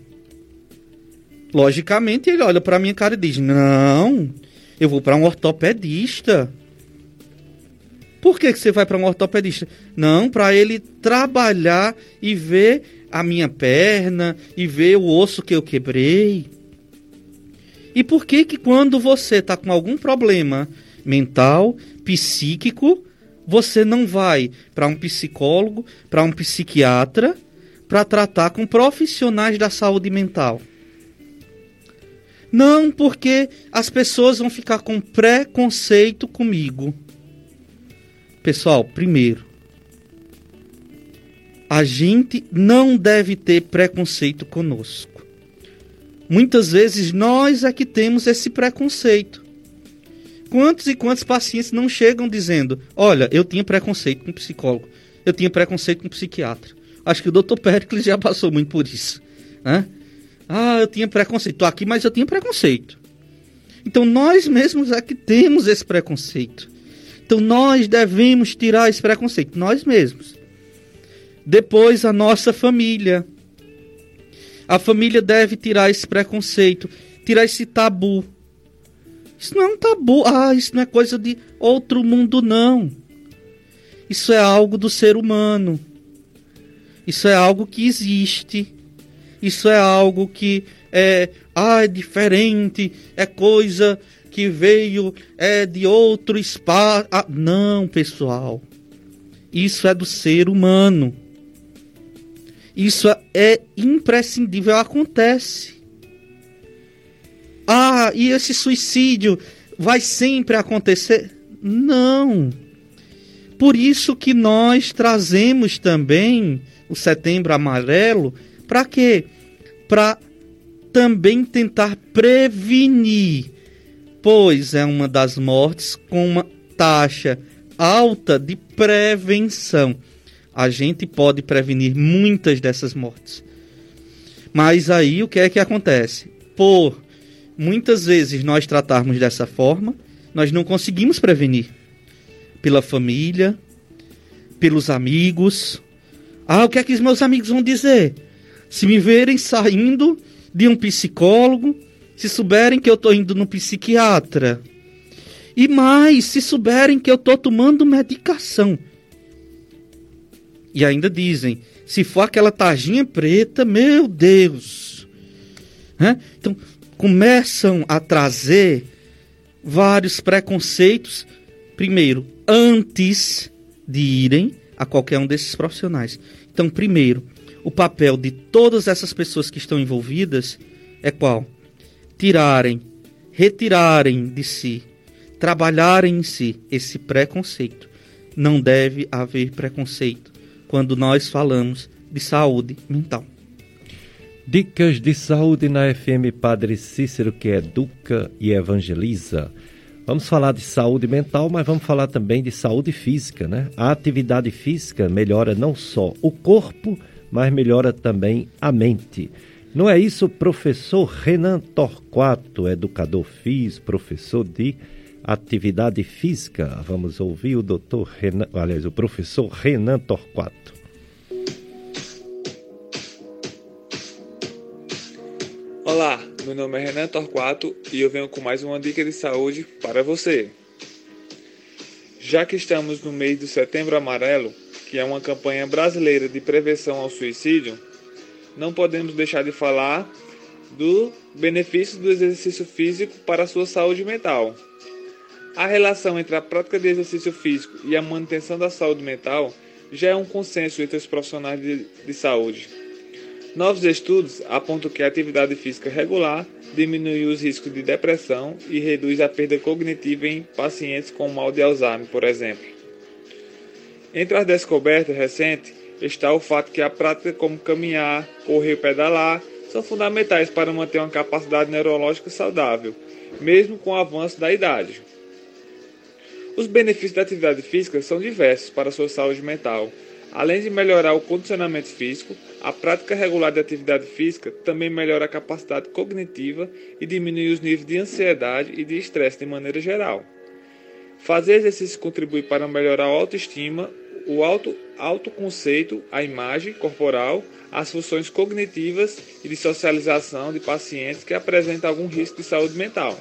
Logicamente, ele olha para minha cara e diz: Não, eu vou para um ortopedista. Por que, que você vai para um ortopedista? Não, para ele trabalhar e ver a minha perna e ver o osso que eu quebrei? E por que que quando você está com algum problema mental, psíquico, você não vai para um psicólogo, para um psiquiatra, para tratar com profissionais da saúde mental? Não, porque as pessoas vão ficar com preconceito comigo. Pessoal, primeiro, a gente não deve ter preconceito conosco. Muitas vezes nós é que temos esse preconceito. Quantos e quantos pacientes não chegam dizendo: Olha, eu tinha preconceito com psicólogo, eu tinha preconceito com psiquiatra. Acho que o Dr. Pericles já passou muito por isso. Né? Ah, eu tinha preconceito. Estou aqui, mas eu tinha preconceito. Então nós mesmos é que temos esse preconceito. Então nós devemos tirar esse preconceito, nós mesmos. Depois, a nossa família. A família deve tirar esse preconceito, tirar esse tabu. Isso não é um tabu. Ah, isso não é coisa de outro mundo, não. Isso é algo do ser humano. Isso é algo que existe. Isso é algo que é, ah, é diferente, é coisa que veio é de outro espaço. Ah, não, pessoal. Isso é do ser humano. Isso é imprescindível, acontece. Ah, e esse suicídio vai sempre acontecer? Não. Por isso que nós trazemos também o Setembro Amarelo, para quê? Para também tentar prevenir, pois é uma das mortes com uma taxa alta de prevenção. A gente pode prevenir muitas dessas mortes. Mas aí o que é que acontece? Por muitas vezes nós tratarmos dessa forma, nós não conseguimos prevenir. Pela família, pelos amigos. Ah, o que é que os meus amigos vão dizer? Se me verem saindo de um psicólogo, se souberem que eu estou indo no psiquiatra. E mais, se souberem que eu estou tomando medicação. E ainda dizem, se for aquela tarjinha preta, meu Deus. Então, começam a trazer vários preconceitos, primeiro, antes de irem a qualquer um desses profissionais. Então, primeiro, o papel de todas essas pessoas que estão envolvidas é qual? Tirarem, retirarem de si, trabalharem em si esse preconceito. Não deve haver preconceito quando nós falamos de saúde mental. Dicas de saúde na FM Padre Cícero, que educa e evangeliza. Vamos falar de saúde mental, mas vamos falar também de saúde física, né? A atividade física melhora não só o corpo, mas melhora também a mente. Não é isso, professor Renan Torquato, educador FIS, professor de atividade física. Vamos ouvir o doutor Renan, aliás, o professor Renan Torquato. Olá, meu nome é Renan Torquato e eu venho com mais uma dica de saúde para você. Já que estamos no mês do Setembro Amarelo, que é uma campanha brasileira de prevenção ao suicídio, não podemos deixar de falar do benefício do exercício físico para a sua saúde mental. A relação entre a prática de exercício físico e a manutenção da saúde mental já é um consenso entre os profissionais de, de saúde. Novos estudos apontam que a atividade física regular diminui os riscos de depressão e reduz a perda cognitiva em pacientes com mal de Alzheimer, por exemplo. Entre as descobertas recentes está o fato que a prática como caminhar, correr e pedalar são fundamentais para manter uma capacidade neurológica saudável, mesmo com o avanço da idade. Os benefícios da atividade física são diversos para a sua saúde mental. Além de melhorar o condicionamento físico, a prática regular de atividade física também melhora a capacidade cognitiva e diminui os níveis de ansiedade e de estresse de maneira geral. Fazer exercício contribui para melhorar a autoestima, o auto, autoconceito, a imagem corporal, as funções cognitivas e de socialização de pacientes que apresentam algum risco de saúde mental.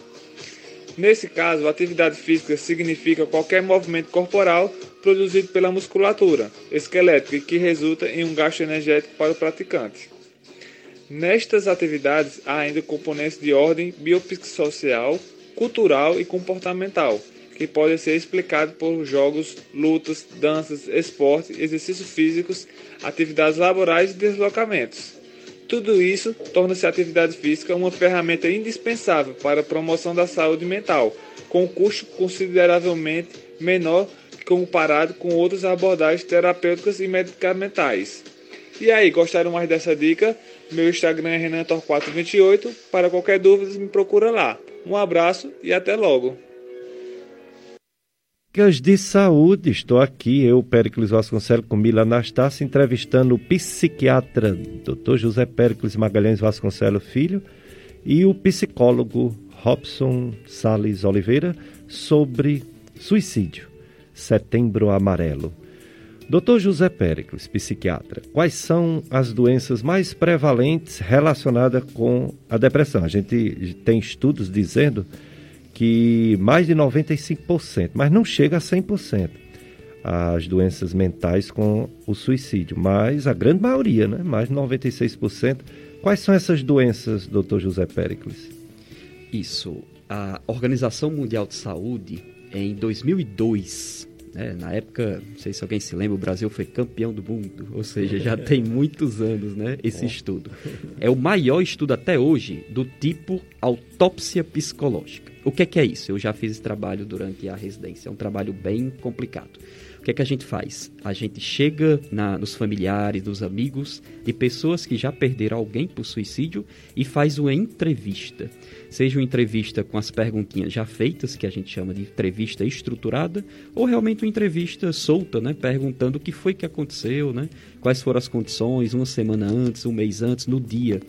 Nesse caso, atividade física significa qualquer movimento corporal produzido pela musculatura esquelética que resulta em um gasto energético para o praticante. Nestas atividades há ainda componentes de ordem biopsicossocial, cultural e comportamental, que podem ser explicados por jogos, lutas, danças, esportes, exercícios físicos, atividades laborais e deslocamentos. Tudo isso torna-se a atividade física uma ferramenta indispensável para a promoção da saúde mental, com um custo consideravelmente menor comparado com outras abordagens terapêuticas e medicamentais. E aí, gostaram mais dessa dica? Meu Instagram é renantor428. Para qualquer dúvida, me procura lá. Um abraço e até logo. Dicas de saúde. Estou aqui, eu, Péricles Vasconcelos, com Mila Anastácio, entrevistando o psiquiatra Dr. José Péricles Magalhães Vasconcelos Filho e o psicólogo Robson Sales Oliveira sobre suicídio, setembro amarelo. Dr. José Péricles, psiquiatra, quais são as doenças mais prevalentes relacionadas com a depressão? A gente tem estudos dizendo que mais de 95%, mas não chega a 100% as doenças mentais com o suicídio, mas a grande maioria, né? mais de 96%. Quais são essas doenças, doutor José Péricles? Isso. A Organização Mundial de Saúde, em 2002, né, na época, não sei se alguém se lembra, o Brasil foi campeão do mundo, ou seja, já tem muitos anos né, esse estudo. É o maior estudo até hoje do tipo autópsia psicológica. O que é, que é isso? Eu já fiz esse trabalho durante a residência. É um trabalho bem complicado. O que é que a gente faz? A gente chega na, nos familiares, nos amigos de pessoas que já perderam alguém por suicídio e faz uma entrevista. Seja uma entrevista com as perguntinhas já feitas, que a gente chama de entrevista estruturada, ou realmente uma entrevista solta, né? perguntando o que foi que aconteceu, né? quais foram as condições, uma semana antes, um mês antes, no dia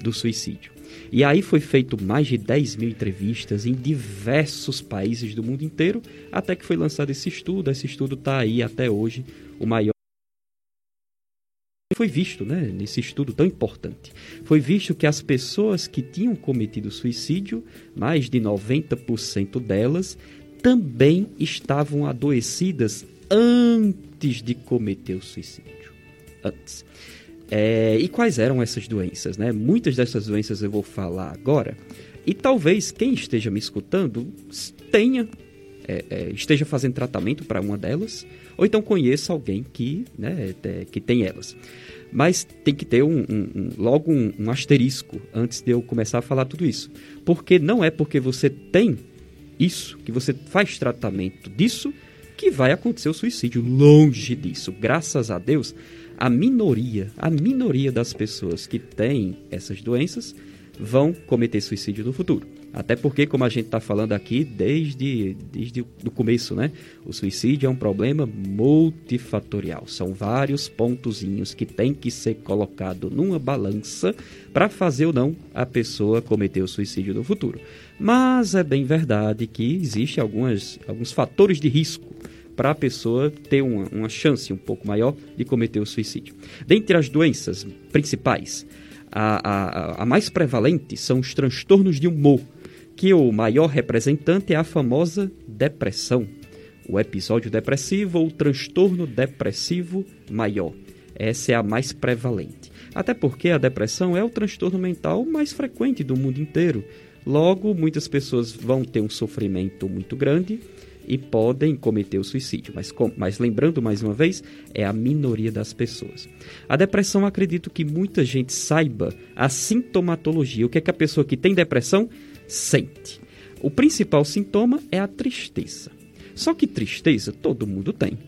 do suicídio. E aí foi feito mais de 10 mil entrevistas em diversos países do mundo inteiro, até que foi lançado esse estudo. Esse estudo está aí até hoje, o maior foi visto, né, nesse estudo tão importante, foi visto que as pessoas que tinham cometido suicídio, mais de 90% delas, também estavam adoecidas antes de cometer o suicídio. Antes. É, e quais eram essas doenças? Né? Muitas dessas doenças eu vou falar agora. E talvez quem esteja me escutando tenha, é, é, esteja fazendo tratamento para uma delas, ou então conheça alguém que, né, que tem elas. Mas tem que ter um, um, um logo um, um asterisco antes de eu começar a falar tudo isso. Porque não é porque você tem isso, que você faz tratamento disso, que vai acontecer o suicídio. Longe disso. Graças a Deus, a minoria, a minoria das pessoas que têm essas doenças vão cometer suicídio no futuro. Até porque, como a gente está falando aqui desde, desde o começo, né? O suicídio é um problema multifatorial. São vários pontozinhos que tem que ser colocado numa balança para fazer ou não a pessoa cometer o suicídio no futuro. Mas é bem verdade que existe algumas, alguns fatores de risco para a pessoa ter uma, uma chance um pouco maior de cometer o suicídio. Dentre as doenças principais, a, a, a mais prevalente são os transtornos de humor, que o maior representante é a famosa depressão, o episódio depressivo ou transtorno depressivo maior. Essa é a mais prevalente. Até porque a depressão é o transtorno mental mais frequente do mundo inteiro. Logo, muitas pessoas vão ter um sofrimento muito grande e podem cometer o suicídio. Mas, mas lembrando mais uma vez, é a minoria das pessoas. A depressão, acredito que muita gente saiba a sintomatologia. O que é que a pessoa que tem depressão sente? O principal sintoma é a tristeza. Só que tristeza todo mundo tem.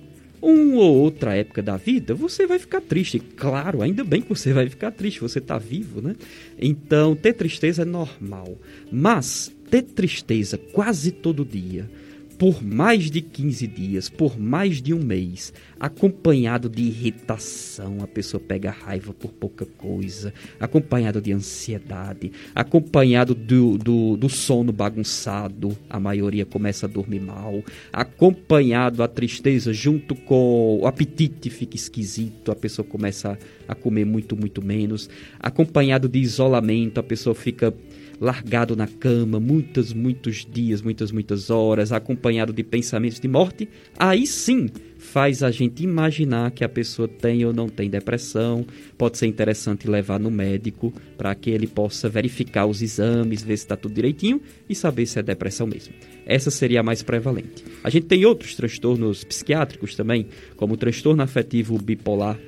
Uma ou outra época da vida, você vai ficar triste. Claro, ainda bem que você vai ficar triste, você está vivo, né? Então, ter tristeza é normal. Mas ter tristeza quase todo dia, por mais de 15 dias, por mais de um mês, acompanhado de irritação, a pessoa pega raiva por pouca coisa, acompanhado de ansiedade, acompanhado do, do, do sono bagunçado, a maioria começa a dormir mal, acompanhado a tristeza junto com o apetite fica esquisito, a pessoa começa a, a comer muito, muito menos, acompanhado de isolamento, a pessoa fica largado na cama muitos, muitos dias, muitas, muitas horas, acompanhado de pensamentos de morte, aí sim faz a gente imaginar que a pessoa tem ou não tem depressão. Pode ser interessante levar no médico para que ele possa verificar os exames, ver se está tudo direitinho e saber se é depressão mesmo. Essa seria a mais prevalente. A gente tem outros transtornos psiquiátricos também, como o transtorno afetivo bipolar,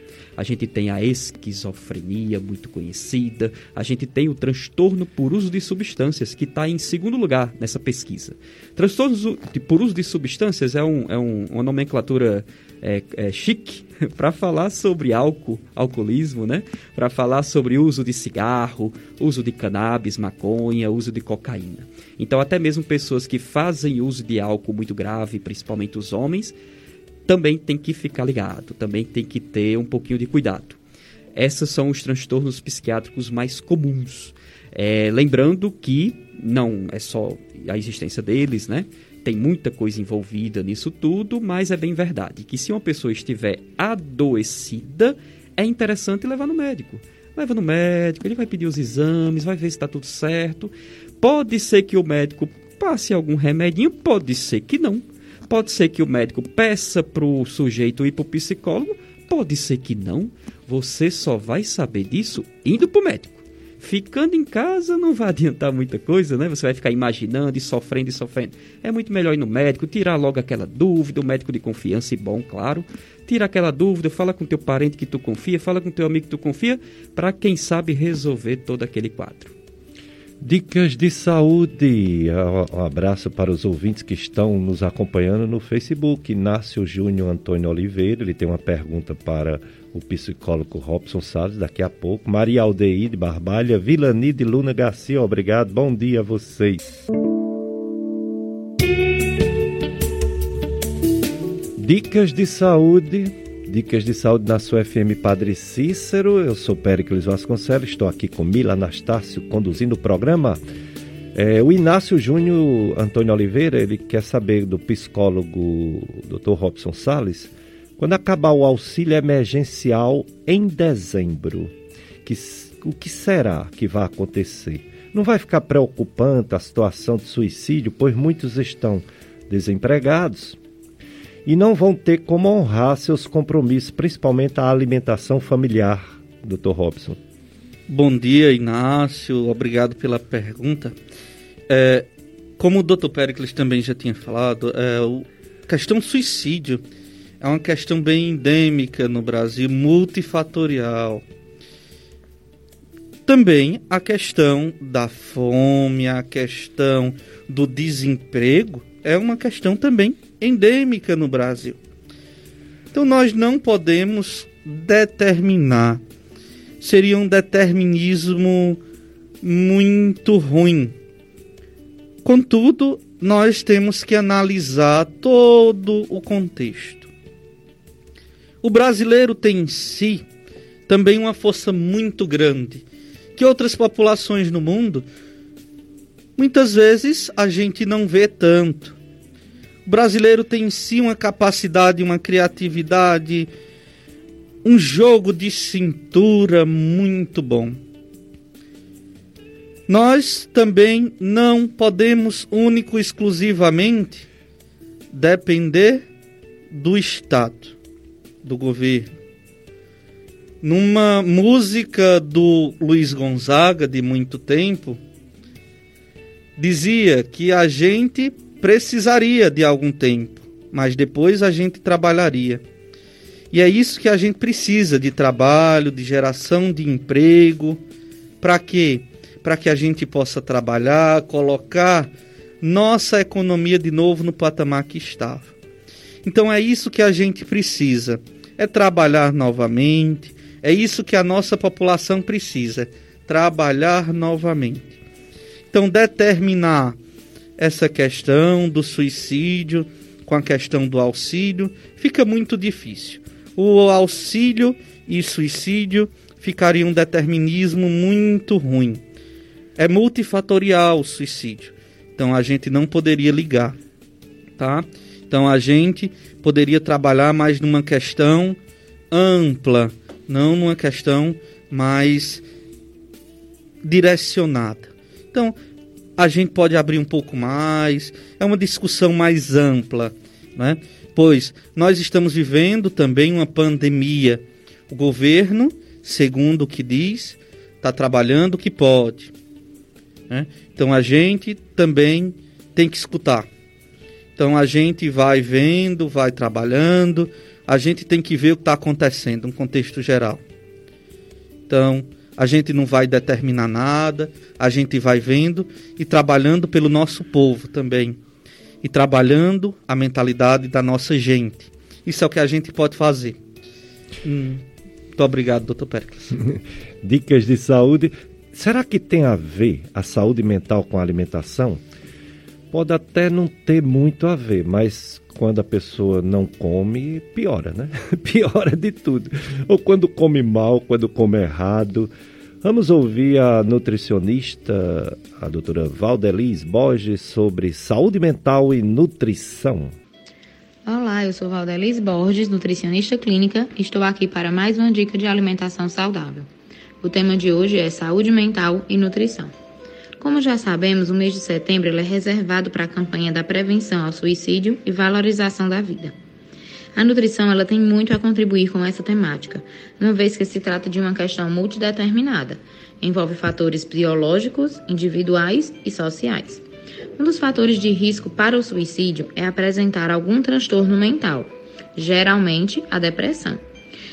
a gente tem a esquizofrenia, muito conhecida, a gente tem o transtorno por uso de substâncias, que está em segundo lugar nessa pesquisa. Transtorno por uso de substâncias é, um, é um, uma nomenclatura é, é, chique para falar sobre álcool, alcoolismo, né? Para falar sobre uso de cigarro, uso de cannabis, maconha, uso de cocaína. Então, até mesmo pessoas que fazem uso de álcool muito grave, principalmente os homens, também tem que ficar ligado, também tem que ter um pouquinho de cuidado. Esses são os transtornos psiquiátricos mais comuns. É, lembrando que não é só a existência deles, né? Tem muita coisa envolvida nisso tudo, mas é bem verdade que se uma pessoa estiver adoecida, é interessante levar no médico. Leva no médico, ele vai pedir os exames, vai ver se está tudo certo. Pode ser que o médico passe algum remedinho, pode ser que não. Pode ser que o médico peça para o sujeito ir para o psicólogo, pode ser que não. Você só vai saber disso indo para o médico. Ficando em casa não vai adiantar muita coisa, né? Você vai ficar imaginando e sofrendo e sofrendo. É muito melhor ir no médico, tirar logo aquela dúvida, o médico de confiança e bom, claro. Tira aquela dúvida, fala com teu parente que tu confia, fala com teu amigo que tu confia, para quem sabe resolver todo aquele quadro. Dicas de saúde. Um abraço para os ouvintes que estão nos acompanhando no Facebook. Inácio Júnior Antônio Oliveira, ele tem uma pergunta para o psicólogo Robson Salles daqui a pouco. Maria Aldeide Barbalha, Vilani de Luna Garcia, obrigado. Bom dia a vocês. Dicas de saúde Dicas de saúde na sua FM Padre Cícero. Eu sou Péricles Vasconcelos, estou aqui com Mila Anastácio conduzindo o programa. É, o Inácio Júnior Antônio Oliveira, ele quer saber do psicólogo Dr. Robson Sales, quando acabar o auxílio emergencial em dezembro, que, o que será que vai acontecer? Não vai ficar preocupante a situação de suicídio, pois muitos estão desempregados, e não vão ter como honrar seus compromissos, principalmente a alimentação familiar, Dr. Robson. Bom dia, Inácio. Obrigado pela pergunta. É, como o Dr. Pericles também já tinha falado, é, a questão suicídio é uma questão bem endêmica no Brasil, multifatorial. Também a questão da fome, a questão do desemprego é uma questão também endêmica no Brasil. Então nós não podemos determinar. Seria um determinismo muito ruim. Contudo, nós temos que analisar todo o contexto. O brasileiro tem em si também uma força muito grande, que outras populações no mundo muitas vezes a gente não vê tanto. O brasileiro tem em si uma capacidade, uma criatividade, um jogo de cintura muito bom. Nós também não podemos único exclusivamente depender do Estado, do governo. Numa música do Luiz Gonzaga de muito tempo, dizia que a gente precisaria de algum tempo, mas depois a gente trabalharia. E é isso que a gente precisa de trabalho, de geração de emprego. Para quê? Para que a gente possa trabalhar, colocar nossa economia de novo no patamar que estava. Então é isso que a gente precisa, é trabalhar novamente, é isso que a nossa população precisa, trabalhar novamente. Então determinar essa questão do suicídio com a questão do auxílio fica muito difícil. O auxílio e suicídio ficaria um determinismo muito ruim. É multifatorial o suicídio. Então a gente não poderia ligar, tá? Então a gente poderia trabalhar mais numa questão ampla, não numa questão mais direcionada. Então, a gente pode abrir um pouco mais, é uma discussão mais ampla, né? pois nós estamos vivendo também uma pandemia. O governo, segundo o que diz, está trabalhando o que pode. Né? Então a gente também tem que escutar. Então a gente vai vendo, vai trabalhando, a gente tem que ver o que está acontecendo, um contexto geral. Então, a gente não vai determinar nada, a gente vai vendo e trabalhando pelo nosso povo também. E trabalhando a mentalidade da nossa gente. Isso é o que a gente pode fazer. Hum, muito obrigado, doutor Pericles. Dicas de saúde. Será que tem a ver a saúde mental com a alimentação? Pode até não ter muito a ver, mas quando a pessoa não come, piora, né? piora de tudo. Ou quando come mal, quando come errado. Vamos ouvir a nutricionista, a doutora Valdelis Borges, sobre saúde mental e nutrição. Olá, eu sou Valdelis Borges, nutricionista clínica, e estou aqui para mais uma dica de alimentação saudável. O tema de hoje é saúde mental e nutrição. Como já sabemos, o mês de setembro é reservado para a campanha da prevenção ao suicídio e valorização da vida. A nutrição ela tem muito a contribuir com essa temática, uma vez que se trata de uma questão multideterminada. Envolve fatores biológicos, individuais e sociais. Um dos fatores de risco para o suicídio é apresentar algum transtorno mental, geralmente a depressão.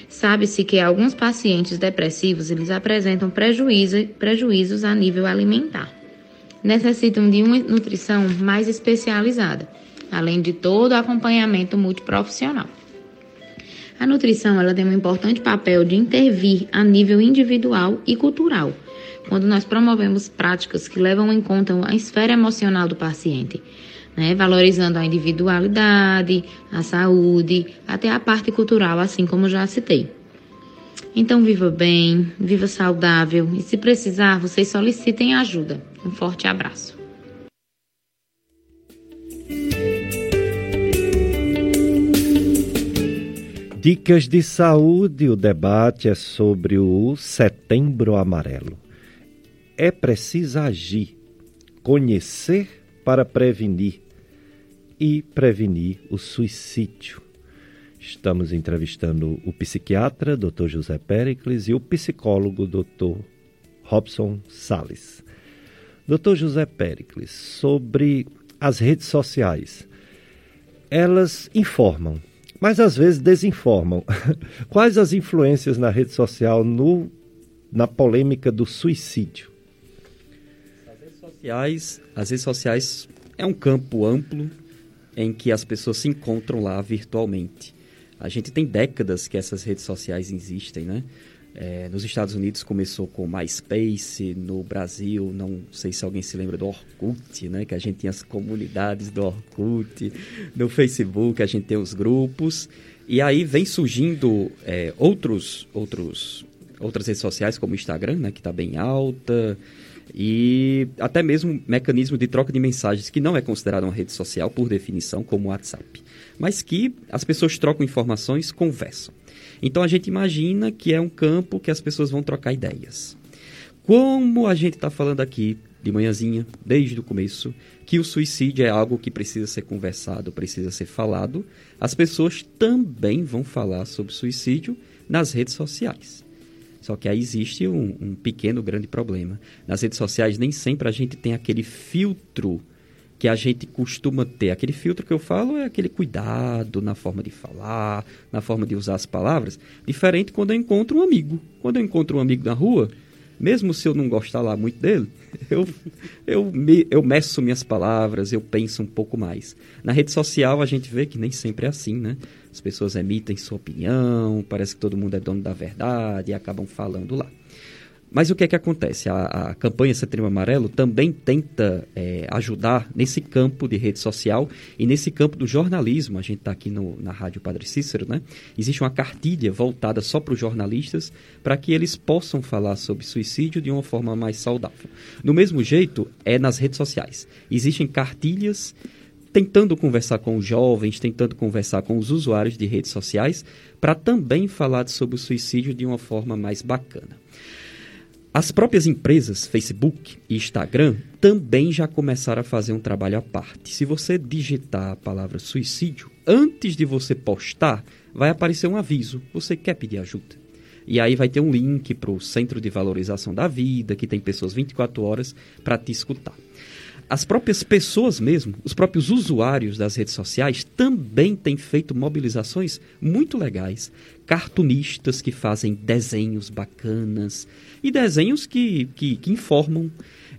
Sabe-se que alguns pacientes depressivos eles apresentam prejuízo, prejuízos a nível alimentar. necessitam de uma nutrição mais especializada, além de todo o acompanhamento multiprofissional. A nutrição ela tem um importante papel de intervir a nível individual e cultural, quando nós promovemos práticas que levam em conta a esfera emocional do paciente, né, valorizando a individualidade, a saúde, até a parte cultural, assim como já citei. Então, viva bem, viva saudável e, se precisar, vocês solicitem ajuda. Um forte abraço. Dicas de saúde: o debate é sobre o Setembro Amarelo. É preciso agir, conhecer para prevenir e prevenir o suicídio. Estamos entrevistando o psiquiatra, Dr. José Pericles, e o psicólogo, Dr. Robson Sales. Dr. José Pericles, sobre as redes sociais. Elas informam, mas às vezes desinformam. Quais as influências na rede social no, na polêmica do suicídio? As redes sociais, as redes sociais é um campo amplo em que as pessoas se encontram lá virtualmente. A gente tem décadas que essas redes sociais existem, né? É, nos Estados Unidos começou com MySpace, no Brasil, não sei se alguém se lembra do Orkut, né? Que a gente tinha as comunidades do Orkut, no Facebook a gente tem os grupos, e aí vem surgindo é, outros, outros, outras redes sociais como o Instagram, né? Que está bem alta, e até mesmo mecanismo de troca de mensagens que não é considerado uma rede social por definição, como o WhatsApp, mas que as pessoas trocam informações, conversam. Então a gente imagina que é um campo que as pessoas vão trocar ideias. Como a gente está falando aqui de manhãzinha, desde o começo, que o suicídio é algo que precisa ser conversado, precisa ser falado, as pessoas também vão falar sobre suicídio nas redes sociais. Só que aí existe um, um pequeno, grande problema. Nas redes sociais, nem sempre a gente tem aquele filtro que a gente costuma ter. Aquele filtro que eu falo é aquele cuidado na forma de falar, na forma de usar as palavras, diferente quando eu encontro um amigo. Quando eu encontro um amigo na rua, mesmo se eu não gostar lá muito dele, eu, eu, me, eu meço minhas palavras, eu penso um pouco mais. Na rede social a gente vê que nem sempre é assim, né? As pessoas emitem sua opinião, parece que todo mundo é dono da verdade e acabam falando lá. Mas o que é que acontece? A, a campanha Setembro Amarelo também tenta é, ajudar nesse campo de rede social e nesse campo do jornalismo. A gente está aqui no, na Rádio Padre Cícero, né? Existe uma cartilha voltada só para os jornalistas para que eles possam falar sobre suicídio de uma forma mais saudável. No mesmo jeito, é nas redes sociais. Existem cartilhas tentando conversar com os jovens, tentando conversar com os usuários de redes sociais para também falar sobre o suicídio de uma forma mais bacana. As próprias empresas, Facebook e Instagram, também já começaram a fazer um trabalho à parte. Se você digitar a palavra suicídio, antes de você postar, vai aparecer um aviso. Você quer pedir ajuda? E aí vai ter um link para o Centro de Valorização da Vida, que tem pessoas 24 horas para te escutar. As próprias pessoas mesmo, os próprios usuários das redes sociais também têm feito mobilizações muito legais. Cartunistas que fazem desenhos bacanas, e desenhos que, que, que informam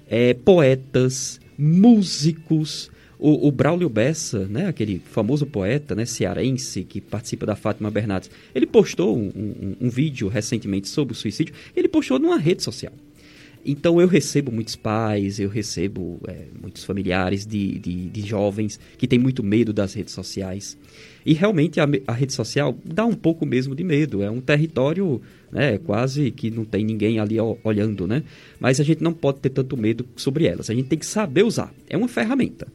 é, poetas, músicos. O, o, Braulio Bessa, né, aquele famoso poeta né, cearense que participa da Fátima Bernardes, ele postou um, um, um vídeo recentemente sobre o suicídio. Ele postou numa rede social. Então eu recebo muitos pais, eu recebo é, muitos familiares de, de, de, jovens que têm muito medo das redes sociais. E realmente a, a, rede social dá um pouco mesmo de medo. É um território né, quase que não tem ninguém ali olhando, né? Mas a gente não pode ter tanto medo sobre elas. A gente tem que saber usar. É uma ferramenta.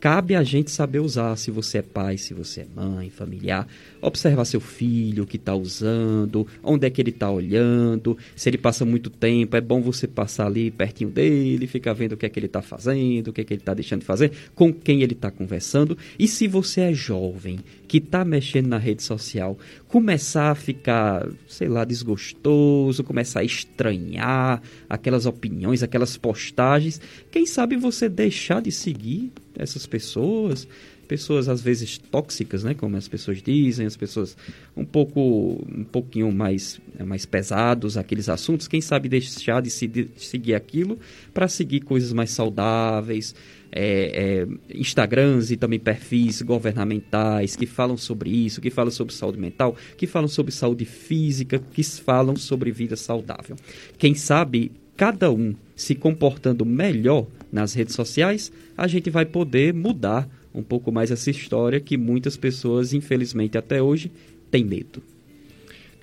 Cabe a gente saber usar, se você é pai, se você é mãe, familiar, observar seu filho, o que está usando, onde é que ele está olhando, se ele passa muito tempo, é bom você passar ali pertinho dele, ficar vendo o que é que ele está fazendo, o que é que ele está deixando de fazer, com quem ele está conversando. E se você é jovem, que está mexendo na rede social, começar a ficar, sei lá, desgostoso, começar a estranhar aquelas opiniões, aquelas postagens, quem sabe você deixar de seguir essas pessoas pessoas às vezes tóxicas, né, como as pessoas dizem, as pessoas um pouco um pouquinho mais mais pesados aqueles assuntos, quem sabe deixar de, se, de seguir aquilo para seguir coisas mais saudáveis, é, é, Instagrams e também perfis governamentais que falam sobre isso, que falam sobre saúde mental, que falam sobre saúde física, que falam sobre vida saudável. Quem sabe cada um se comportando melhor nas redes sociais, a gente vai poder mudar um pouco mais essa história que muitas pessoas, infelizmente até hoje, têm medo.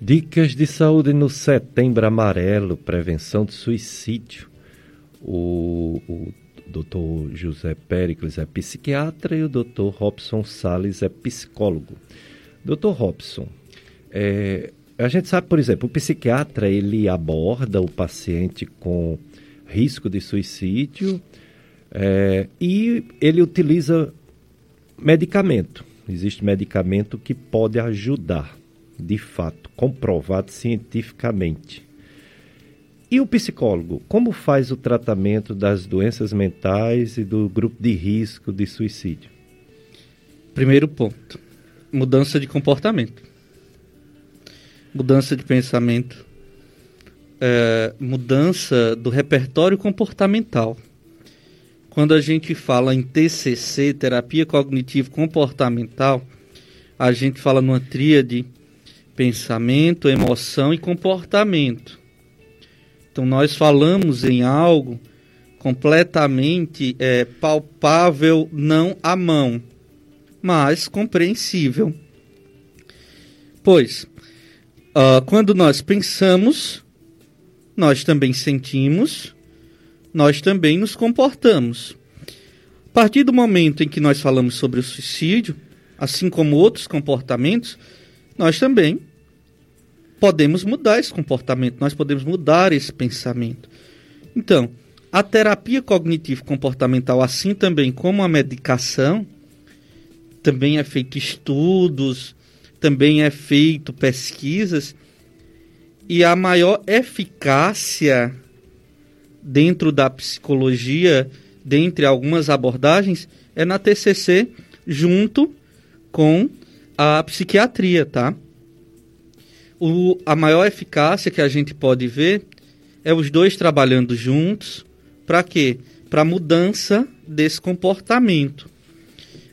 Dicas de saúde no Setembro Amarelo, prevenção de suicídio. O, o Dr. José Pericles é psiquiatra e o Dr. Robson Sales é psicólogo. Dr. Robson, é, a gente sabe, por exemplo, o psiquiatra ele aborda o paciente com risco de suicídio é, e ele utiliza medicamento. Existe medicamento que pode ajudar, de fato, comprovado cientificamente. E o psicólogo, como faz o tratamento das doenças mentais e do grupo de risco de suicídio? Primeiro ponto: mudança de comportamento, mudança de pensamento, é, mudança do repertório comportamental. Quando a gente fala em TCC, terapia cognitivo comportamental, a gente fala numa tríade pensamento, emoção e comportamento. Então nós falamos em algo completamente é, palpável, não à mão, mas compreensível. Pois, uh, quando nós pensamos, nós também sentimos, nós também nos comportamos. A partir do momento em que nós falamos sobre o suicídio, assim como outros comportamentos, nós também podemos mudar esse comportamento, nós podemos mudar esse pensamento. Então, a terapia cognitivo-comportamental, assim também como a medicação, também é feito estudos, também é feito pesquisas, e a maior eficácia dentro da psicologia, dentre algumas abordagens, é na TCC junto com a psiquiatria, tá? O, a maior eficácia que a gente pode ver é os dois trabalhando juntos. Para quê? Para mudança desse comportamento.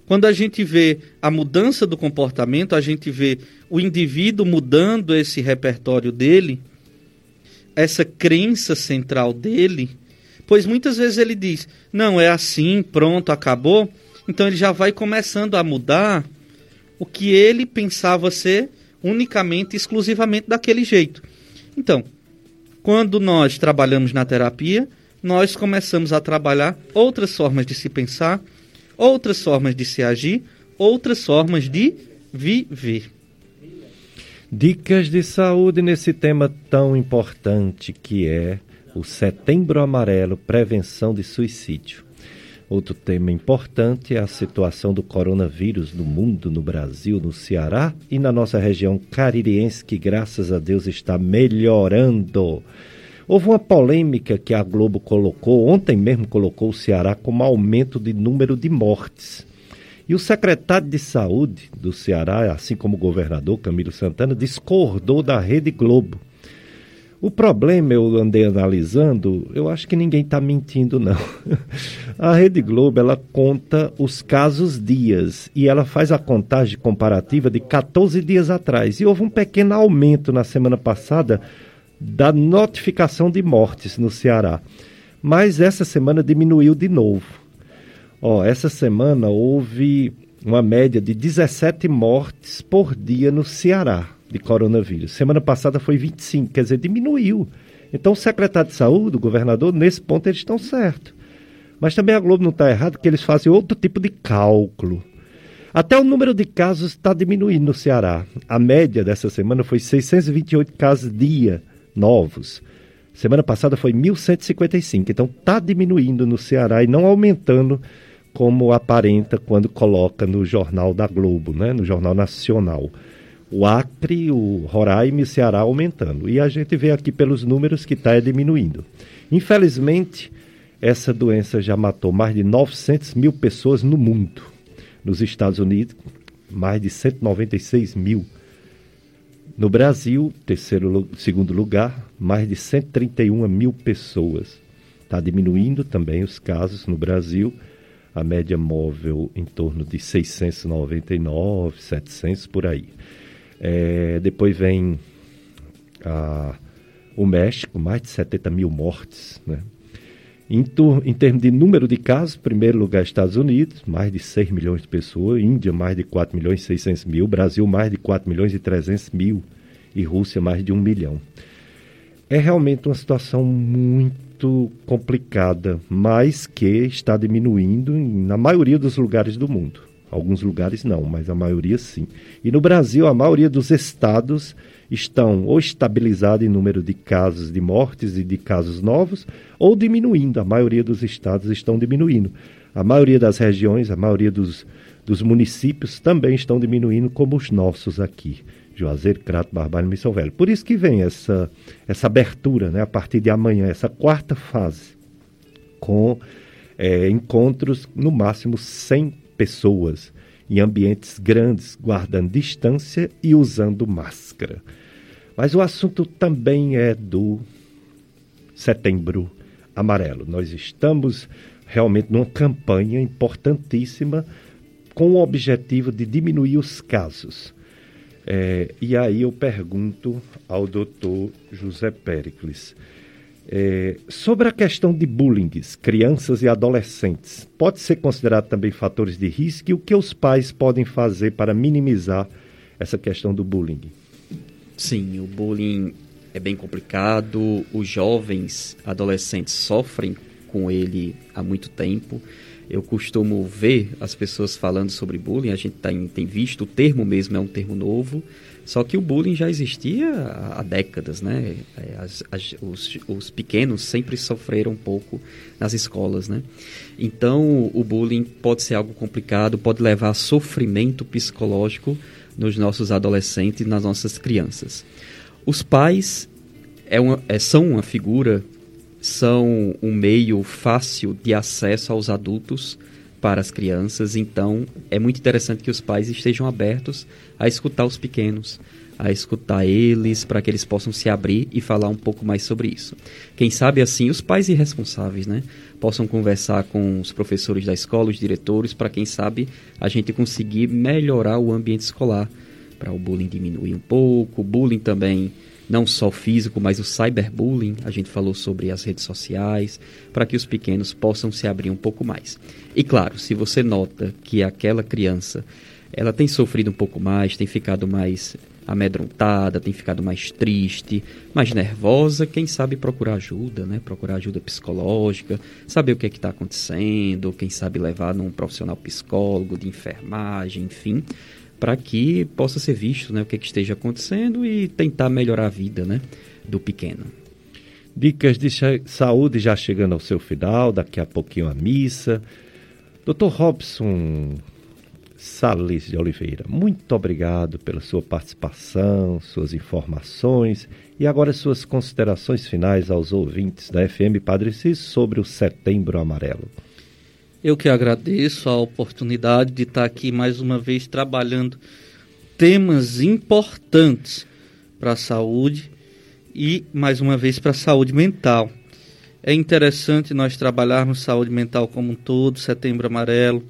Quando a gente vê a mudança do comportamento, a gente vê o indivíduo mudando esse repertório dele, essa crença central dele, pois muitas vezes ele diz: não, é assim, pronto, acabou. Então ele já vai começando a mudar o que ele pensava ser unicamente, exclusivamente daquele jeito. Então, quando nós trabalhamos na terapia, nós começamos a trabalhar outras formas de se pensar, outras formas de se agir, outras formas de viver. Dicas de saúde nesse tema tão importante que é o Setembro Amarelo Prevenção de Suicídio. Outro tema importante é a situação do coronavírus no mundo, no Brasil, no Ceará e na nossa região caririense, que graças a Deus está melhorando. Houve uma polêmica que a Globo colocou, ontem mesmo colocou o Ceará como aumento de número de mortes. E o secretário de Saúde do Ceará, assim como o governador Camilo Santana, discordou da Rede Globo o problema, eu andei analisando, eu acho que ninguém está mentindo, não. A Rede Globo, ela conta os casos dias e ela faz a contagem comparativa de 14 dias atrás. E houve um pequeno aumento na semana passada da notificação de mortes no Ceará. Mas essa semana diminuiu de novo. Ó, essa semana houve uma média de 17 mortes por dia no Ceará de coronavírus. Semana passada foi 25, quer dizer, diminuiu. Então, o secretário de saúde, o governador, nesse ponto eles estão certos. Mas também a Globo não está errado, porque eles fazem outro tipo de cálculo. Até o número de casos está diminuindo no Ceará. A média dessa semana foi 628 casos dia novos. Semana passada foi 1.155. Então está diminuindo no Ceará e não aumentando como aparenta quando coloca no jornal da Globo, né? no Jornal Nacional o Acre, o Roraima e o Ceará aumentando. E a gente vê aqui pelos números que está diminuindo. Infelizmente, essa doença já matou mais de 900 mil pessoas no mundo. Nos Estados Unidos, mais de 196 mil. No Brasil, terceiro, segundo lugar, mais de 131 mil pessoas. Está diminuindo também os casos no Brasil, a média móvel em torno de 699, 700 por aí. É, depois vem a, o México, mais de 70 mil mortes. Né? Em, em termos de número de casos, primeiro lugar Estados Unidos, mais de 6 milhões de pessoas, Índia mais de 4 milhões e 600 mil, Brasil mais de 4 milhões e 300 mil e Rússia mais de 1 milhão. É realmente uma situação muito complicada, mas que está diminuindo na maioria dos lugares do mundo. Alguns lugares não, mas a maioria sim. E no Brasil, a maioria dos estados estão ou estabilizados em número de casos de mortes e de casos novos, ou diminuindo. A maioria dos estados estão diminuindo. A maioria das regiões, a maioria dos, dos municípios também estão diminuindo, como os nossos aqui. Juazeiro, Crato, Barbalho e Missão Velho. Por isso que vem essa, essa abertura, né, a partir de amanhã, essa quarta fase, com é, encontros no máximo 100 pessoas em ambientes grandes, guardando distância e usando máscara. Mas o assunto também é do Setembro Amarelo. Nós estamos realmente numa campanha importantíssima com o objetivo de diminuir os casos. É, e aí eu pergunto ao doutor José Pericles. É, sobre a questão de bullying, crianças e adolescentes, pode ser considerado também fatores de risco e o que os pais podem fazer para minimizar essa questão do bullying? Sim, o bullying é bem complicado, os jovens, adolescentes sofrem com ele há muito tempo. Eu costumo ver as pessoas falando sobre bullying, a gente tem, tem visto, o termo mesmo é um termo novo, só que o bullying já existia há décadas, né? É, as, as, os, os, pequenos sempre sofreram um pouco nas escolas, né? Então, o bullying pode ser algo complicado, pode levar a sofrimento psicológico nos nossos adolescentes e nas nossas crianças. Os pais é uma, é, são uma figura são um meio fácil de acesso aos adultos para as crianças, então é muito interessante que os pais estejam abertos a escutar os pequenos, a escutar eles, para que eles possam se abrir e falar um pouco mais sobre isso. Quem sabe assim, os pais irresponsáveis, né, possam conversar com os professores da escola, os diretores, para quem sabe a gente conseguir melhorar o ambiente escolar, para o bullying diminuir um pouco, o bullying também não só o físico, mas o cyberbullying, a gente falou sobre as redes sociais, para que os pequenos possam se abrir um pouco mais. E claro, se você nota que aquela criança ela tem sofrido um pouco mais, tem ficado mais amedrontada, tem ficado mais triste, mais nervosa, quem sabe procurar ajuda, né? Procurar ajuda psicológica, saber o que é que está acontecendo, quem sabe levar num profissional psicólogo, de enfermagem, enfim, para que possa ser visto né, o que, é que esteja acontecendo e tentar melhorar a vida né, do pequeno. Dicas de saúde já chegando ao seu final, daqui a pouquinho a missa. Dr. Robson Salles de Oliveira, muito obrigado pela sua participação, suas informações e agora suas considerações finais aos ouvintes da FM Padre Cis sobre o Setembro Amarelo. Eu que agradeço a oportunidade de estar aqui mais uma vez trabalhando temas importantes para a saúde e mais uma vez para a saúde mental. É interessante nós trabalharmos saúde mental como um todo, Setembro Amarelo.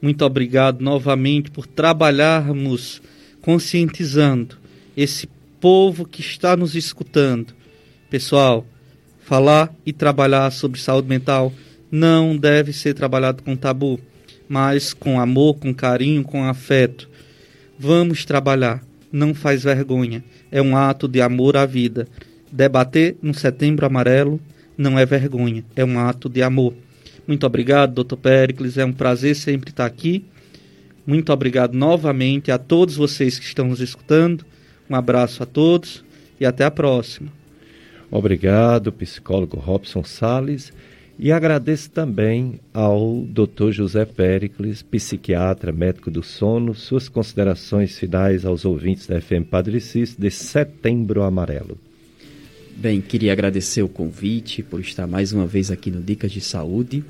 Muito obrigado novamente por trabalharmos conscientizando esse povo que está nos escutando. Pessoal, falar e trabalhar sobre saúde mental não deve ser trabalhado com tabu, mas com amor, com carinho, com afeto. Vamos trabalhar, não faz vergonha, é um ato de amor à vida. Debater no Setembro Amarelo não é vergonha, é um ato de amor. Muito obrigado, doutor Pericles, é um prazer sempre estar aqui. Muito obrigado novamente a todos vocês que estão nos escutando. Um abraço a todos e até a próxima. Obrigado, psicólogo Robson Sales. E agradeço também ao Dr. José Pericles, psiquiatra, médico do sono, suas considerações finais aos ouvintes da FM Padre Cis de Setembro Amarelo. Bem, queria agradecer o convite por estar mais uma vez aqui no Dicas de Saúde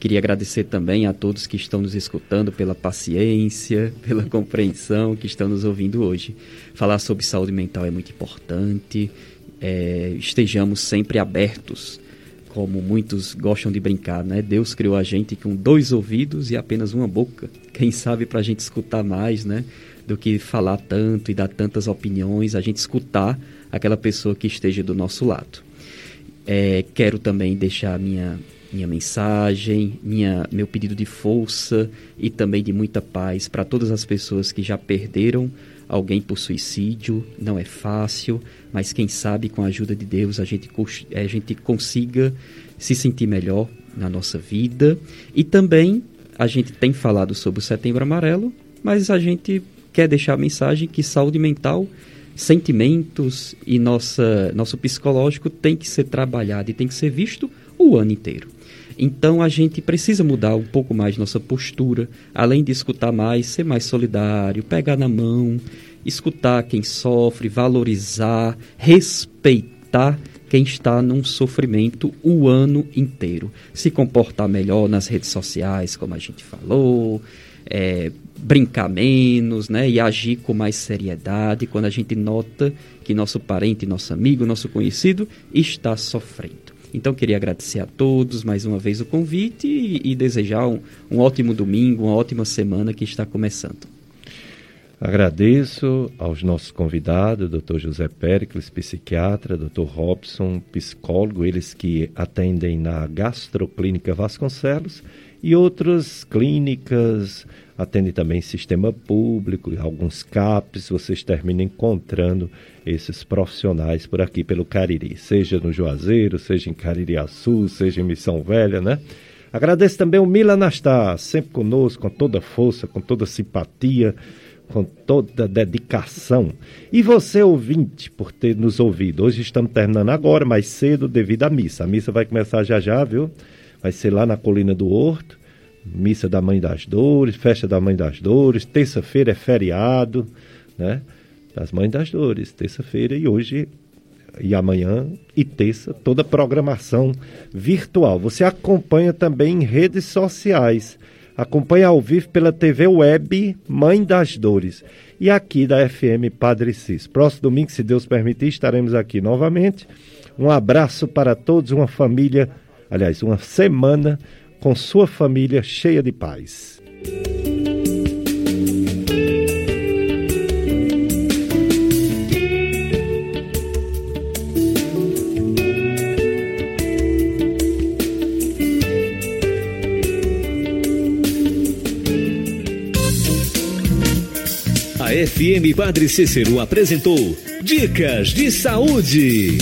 Queria agradecer também a todos que estão nos escutando pela paciência, pela compreensão, que estão nos ouvindo hoje. Falar sobre saúde mental é muito importante. É, estejamos sempre abertos, como muitos gostam de brincar, né? Deus criou a gente com dois ouvidos e apenas uma boca. Quem sabe para a gente escutar mais, né? Do que falar tanto e dar tantas opiniões, a gente escutar aquela pessoa que esteja do nosso lado. É, quero também deixar minha minha mensagem, minha, meu pedido de força e também de muita paz para todas as pessoas que já perderam alguém por suicídio. Não é fácil, mas quem sabe com a ajuda de Deus a gente, a gente consiga se sentir melhor na nossa vida. E também a gente tem falado sobre o Setembro Amarelo, mas a gente quer deixar a mensagem que saúde mental sentimentos e nossa, nosso psicológico tem que ser trabalhado e tem que ser visto o ano inteiro. Então a gente precisa mudar um pouco mais nossa postura, além de escutar mais, ser mais solidário, pegar na mão, escutar quem sofre, valorizar, respeitar quem está num sofrimento o ano inteiro. Se comportar melhor nas redes sociais, como a gente falou, é, brincar menos, né? E agir com mais seriedade quando a gente nota que nosso parente, nosso amigo, nosso conhecido está sofrendo. Então, queria agradecer a todos mais uma vez o convite e, e desejar um, um ótimo domingo, uma ótima semana que está começando. Agradeço aos nossos convidados, Dr. José Péricles, psiquiatra, Dr. Robson, psicólogo, eles que atendem na Gastroclínica Vasconcelos e outras clínicas, atendem também sistema público, alguns CAPs, vocês terminam encontrando esses profissionais por aqui pelo Cariri, seja no Juazeiro, seja em Caririaçu, seja em Missão Velha, né? Agradeço também o Mila Anastar, sempre conosco, com toda força, com toda simpatia, com toda dedicação. E você, ouvinte, por ter nos ouvido. Hoje estamos terminando agora, mais cedo, devido à missa. A missa vai começar já já, viu? Vai ser lá na Colina do Horto, missa da Mãe das Dores, festa da Mãe das Dores, terça-feira é feriado, né? Das Mães das Dores, terça-feira e hoje e amanhã e terça, toda programação virtual. Você acompanha também em redes sociais. Acompanha ao vivo pela TV Web Mãe das Dores e aqui da FM Padre Cis. Próximo domingo, se Deus permitir, estaremos aqui novamente. Um abraço para todos, uma família aliás, uma semana com sua família cheia de paz. A FM Padre Cícero apresentou Dicas de Saúde.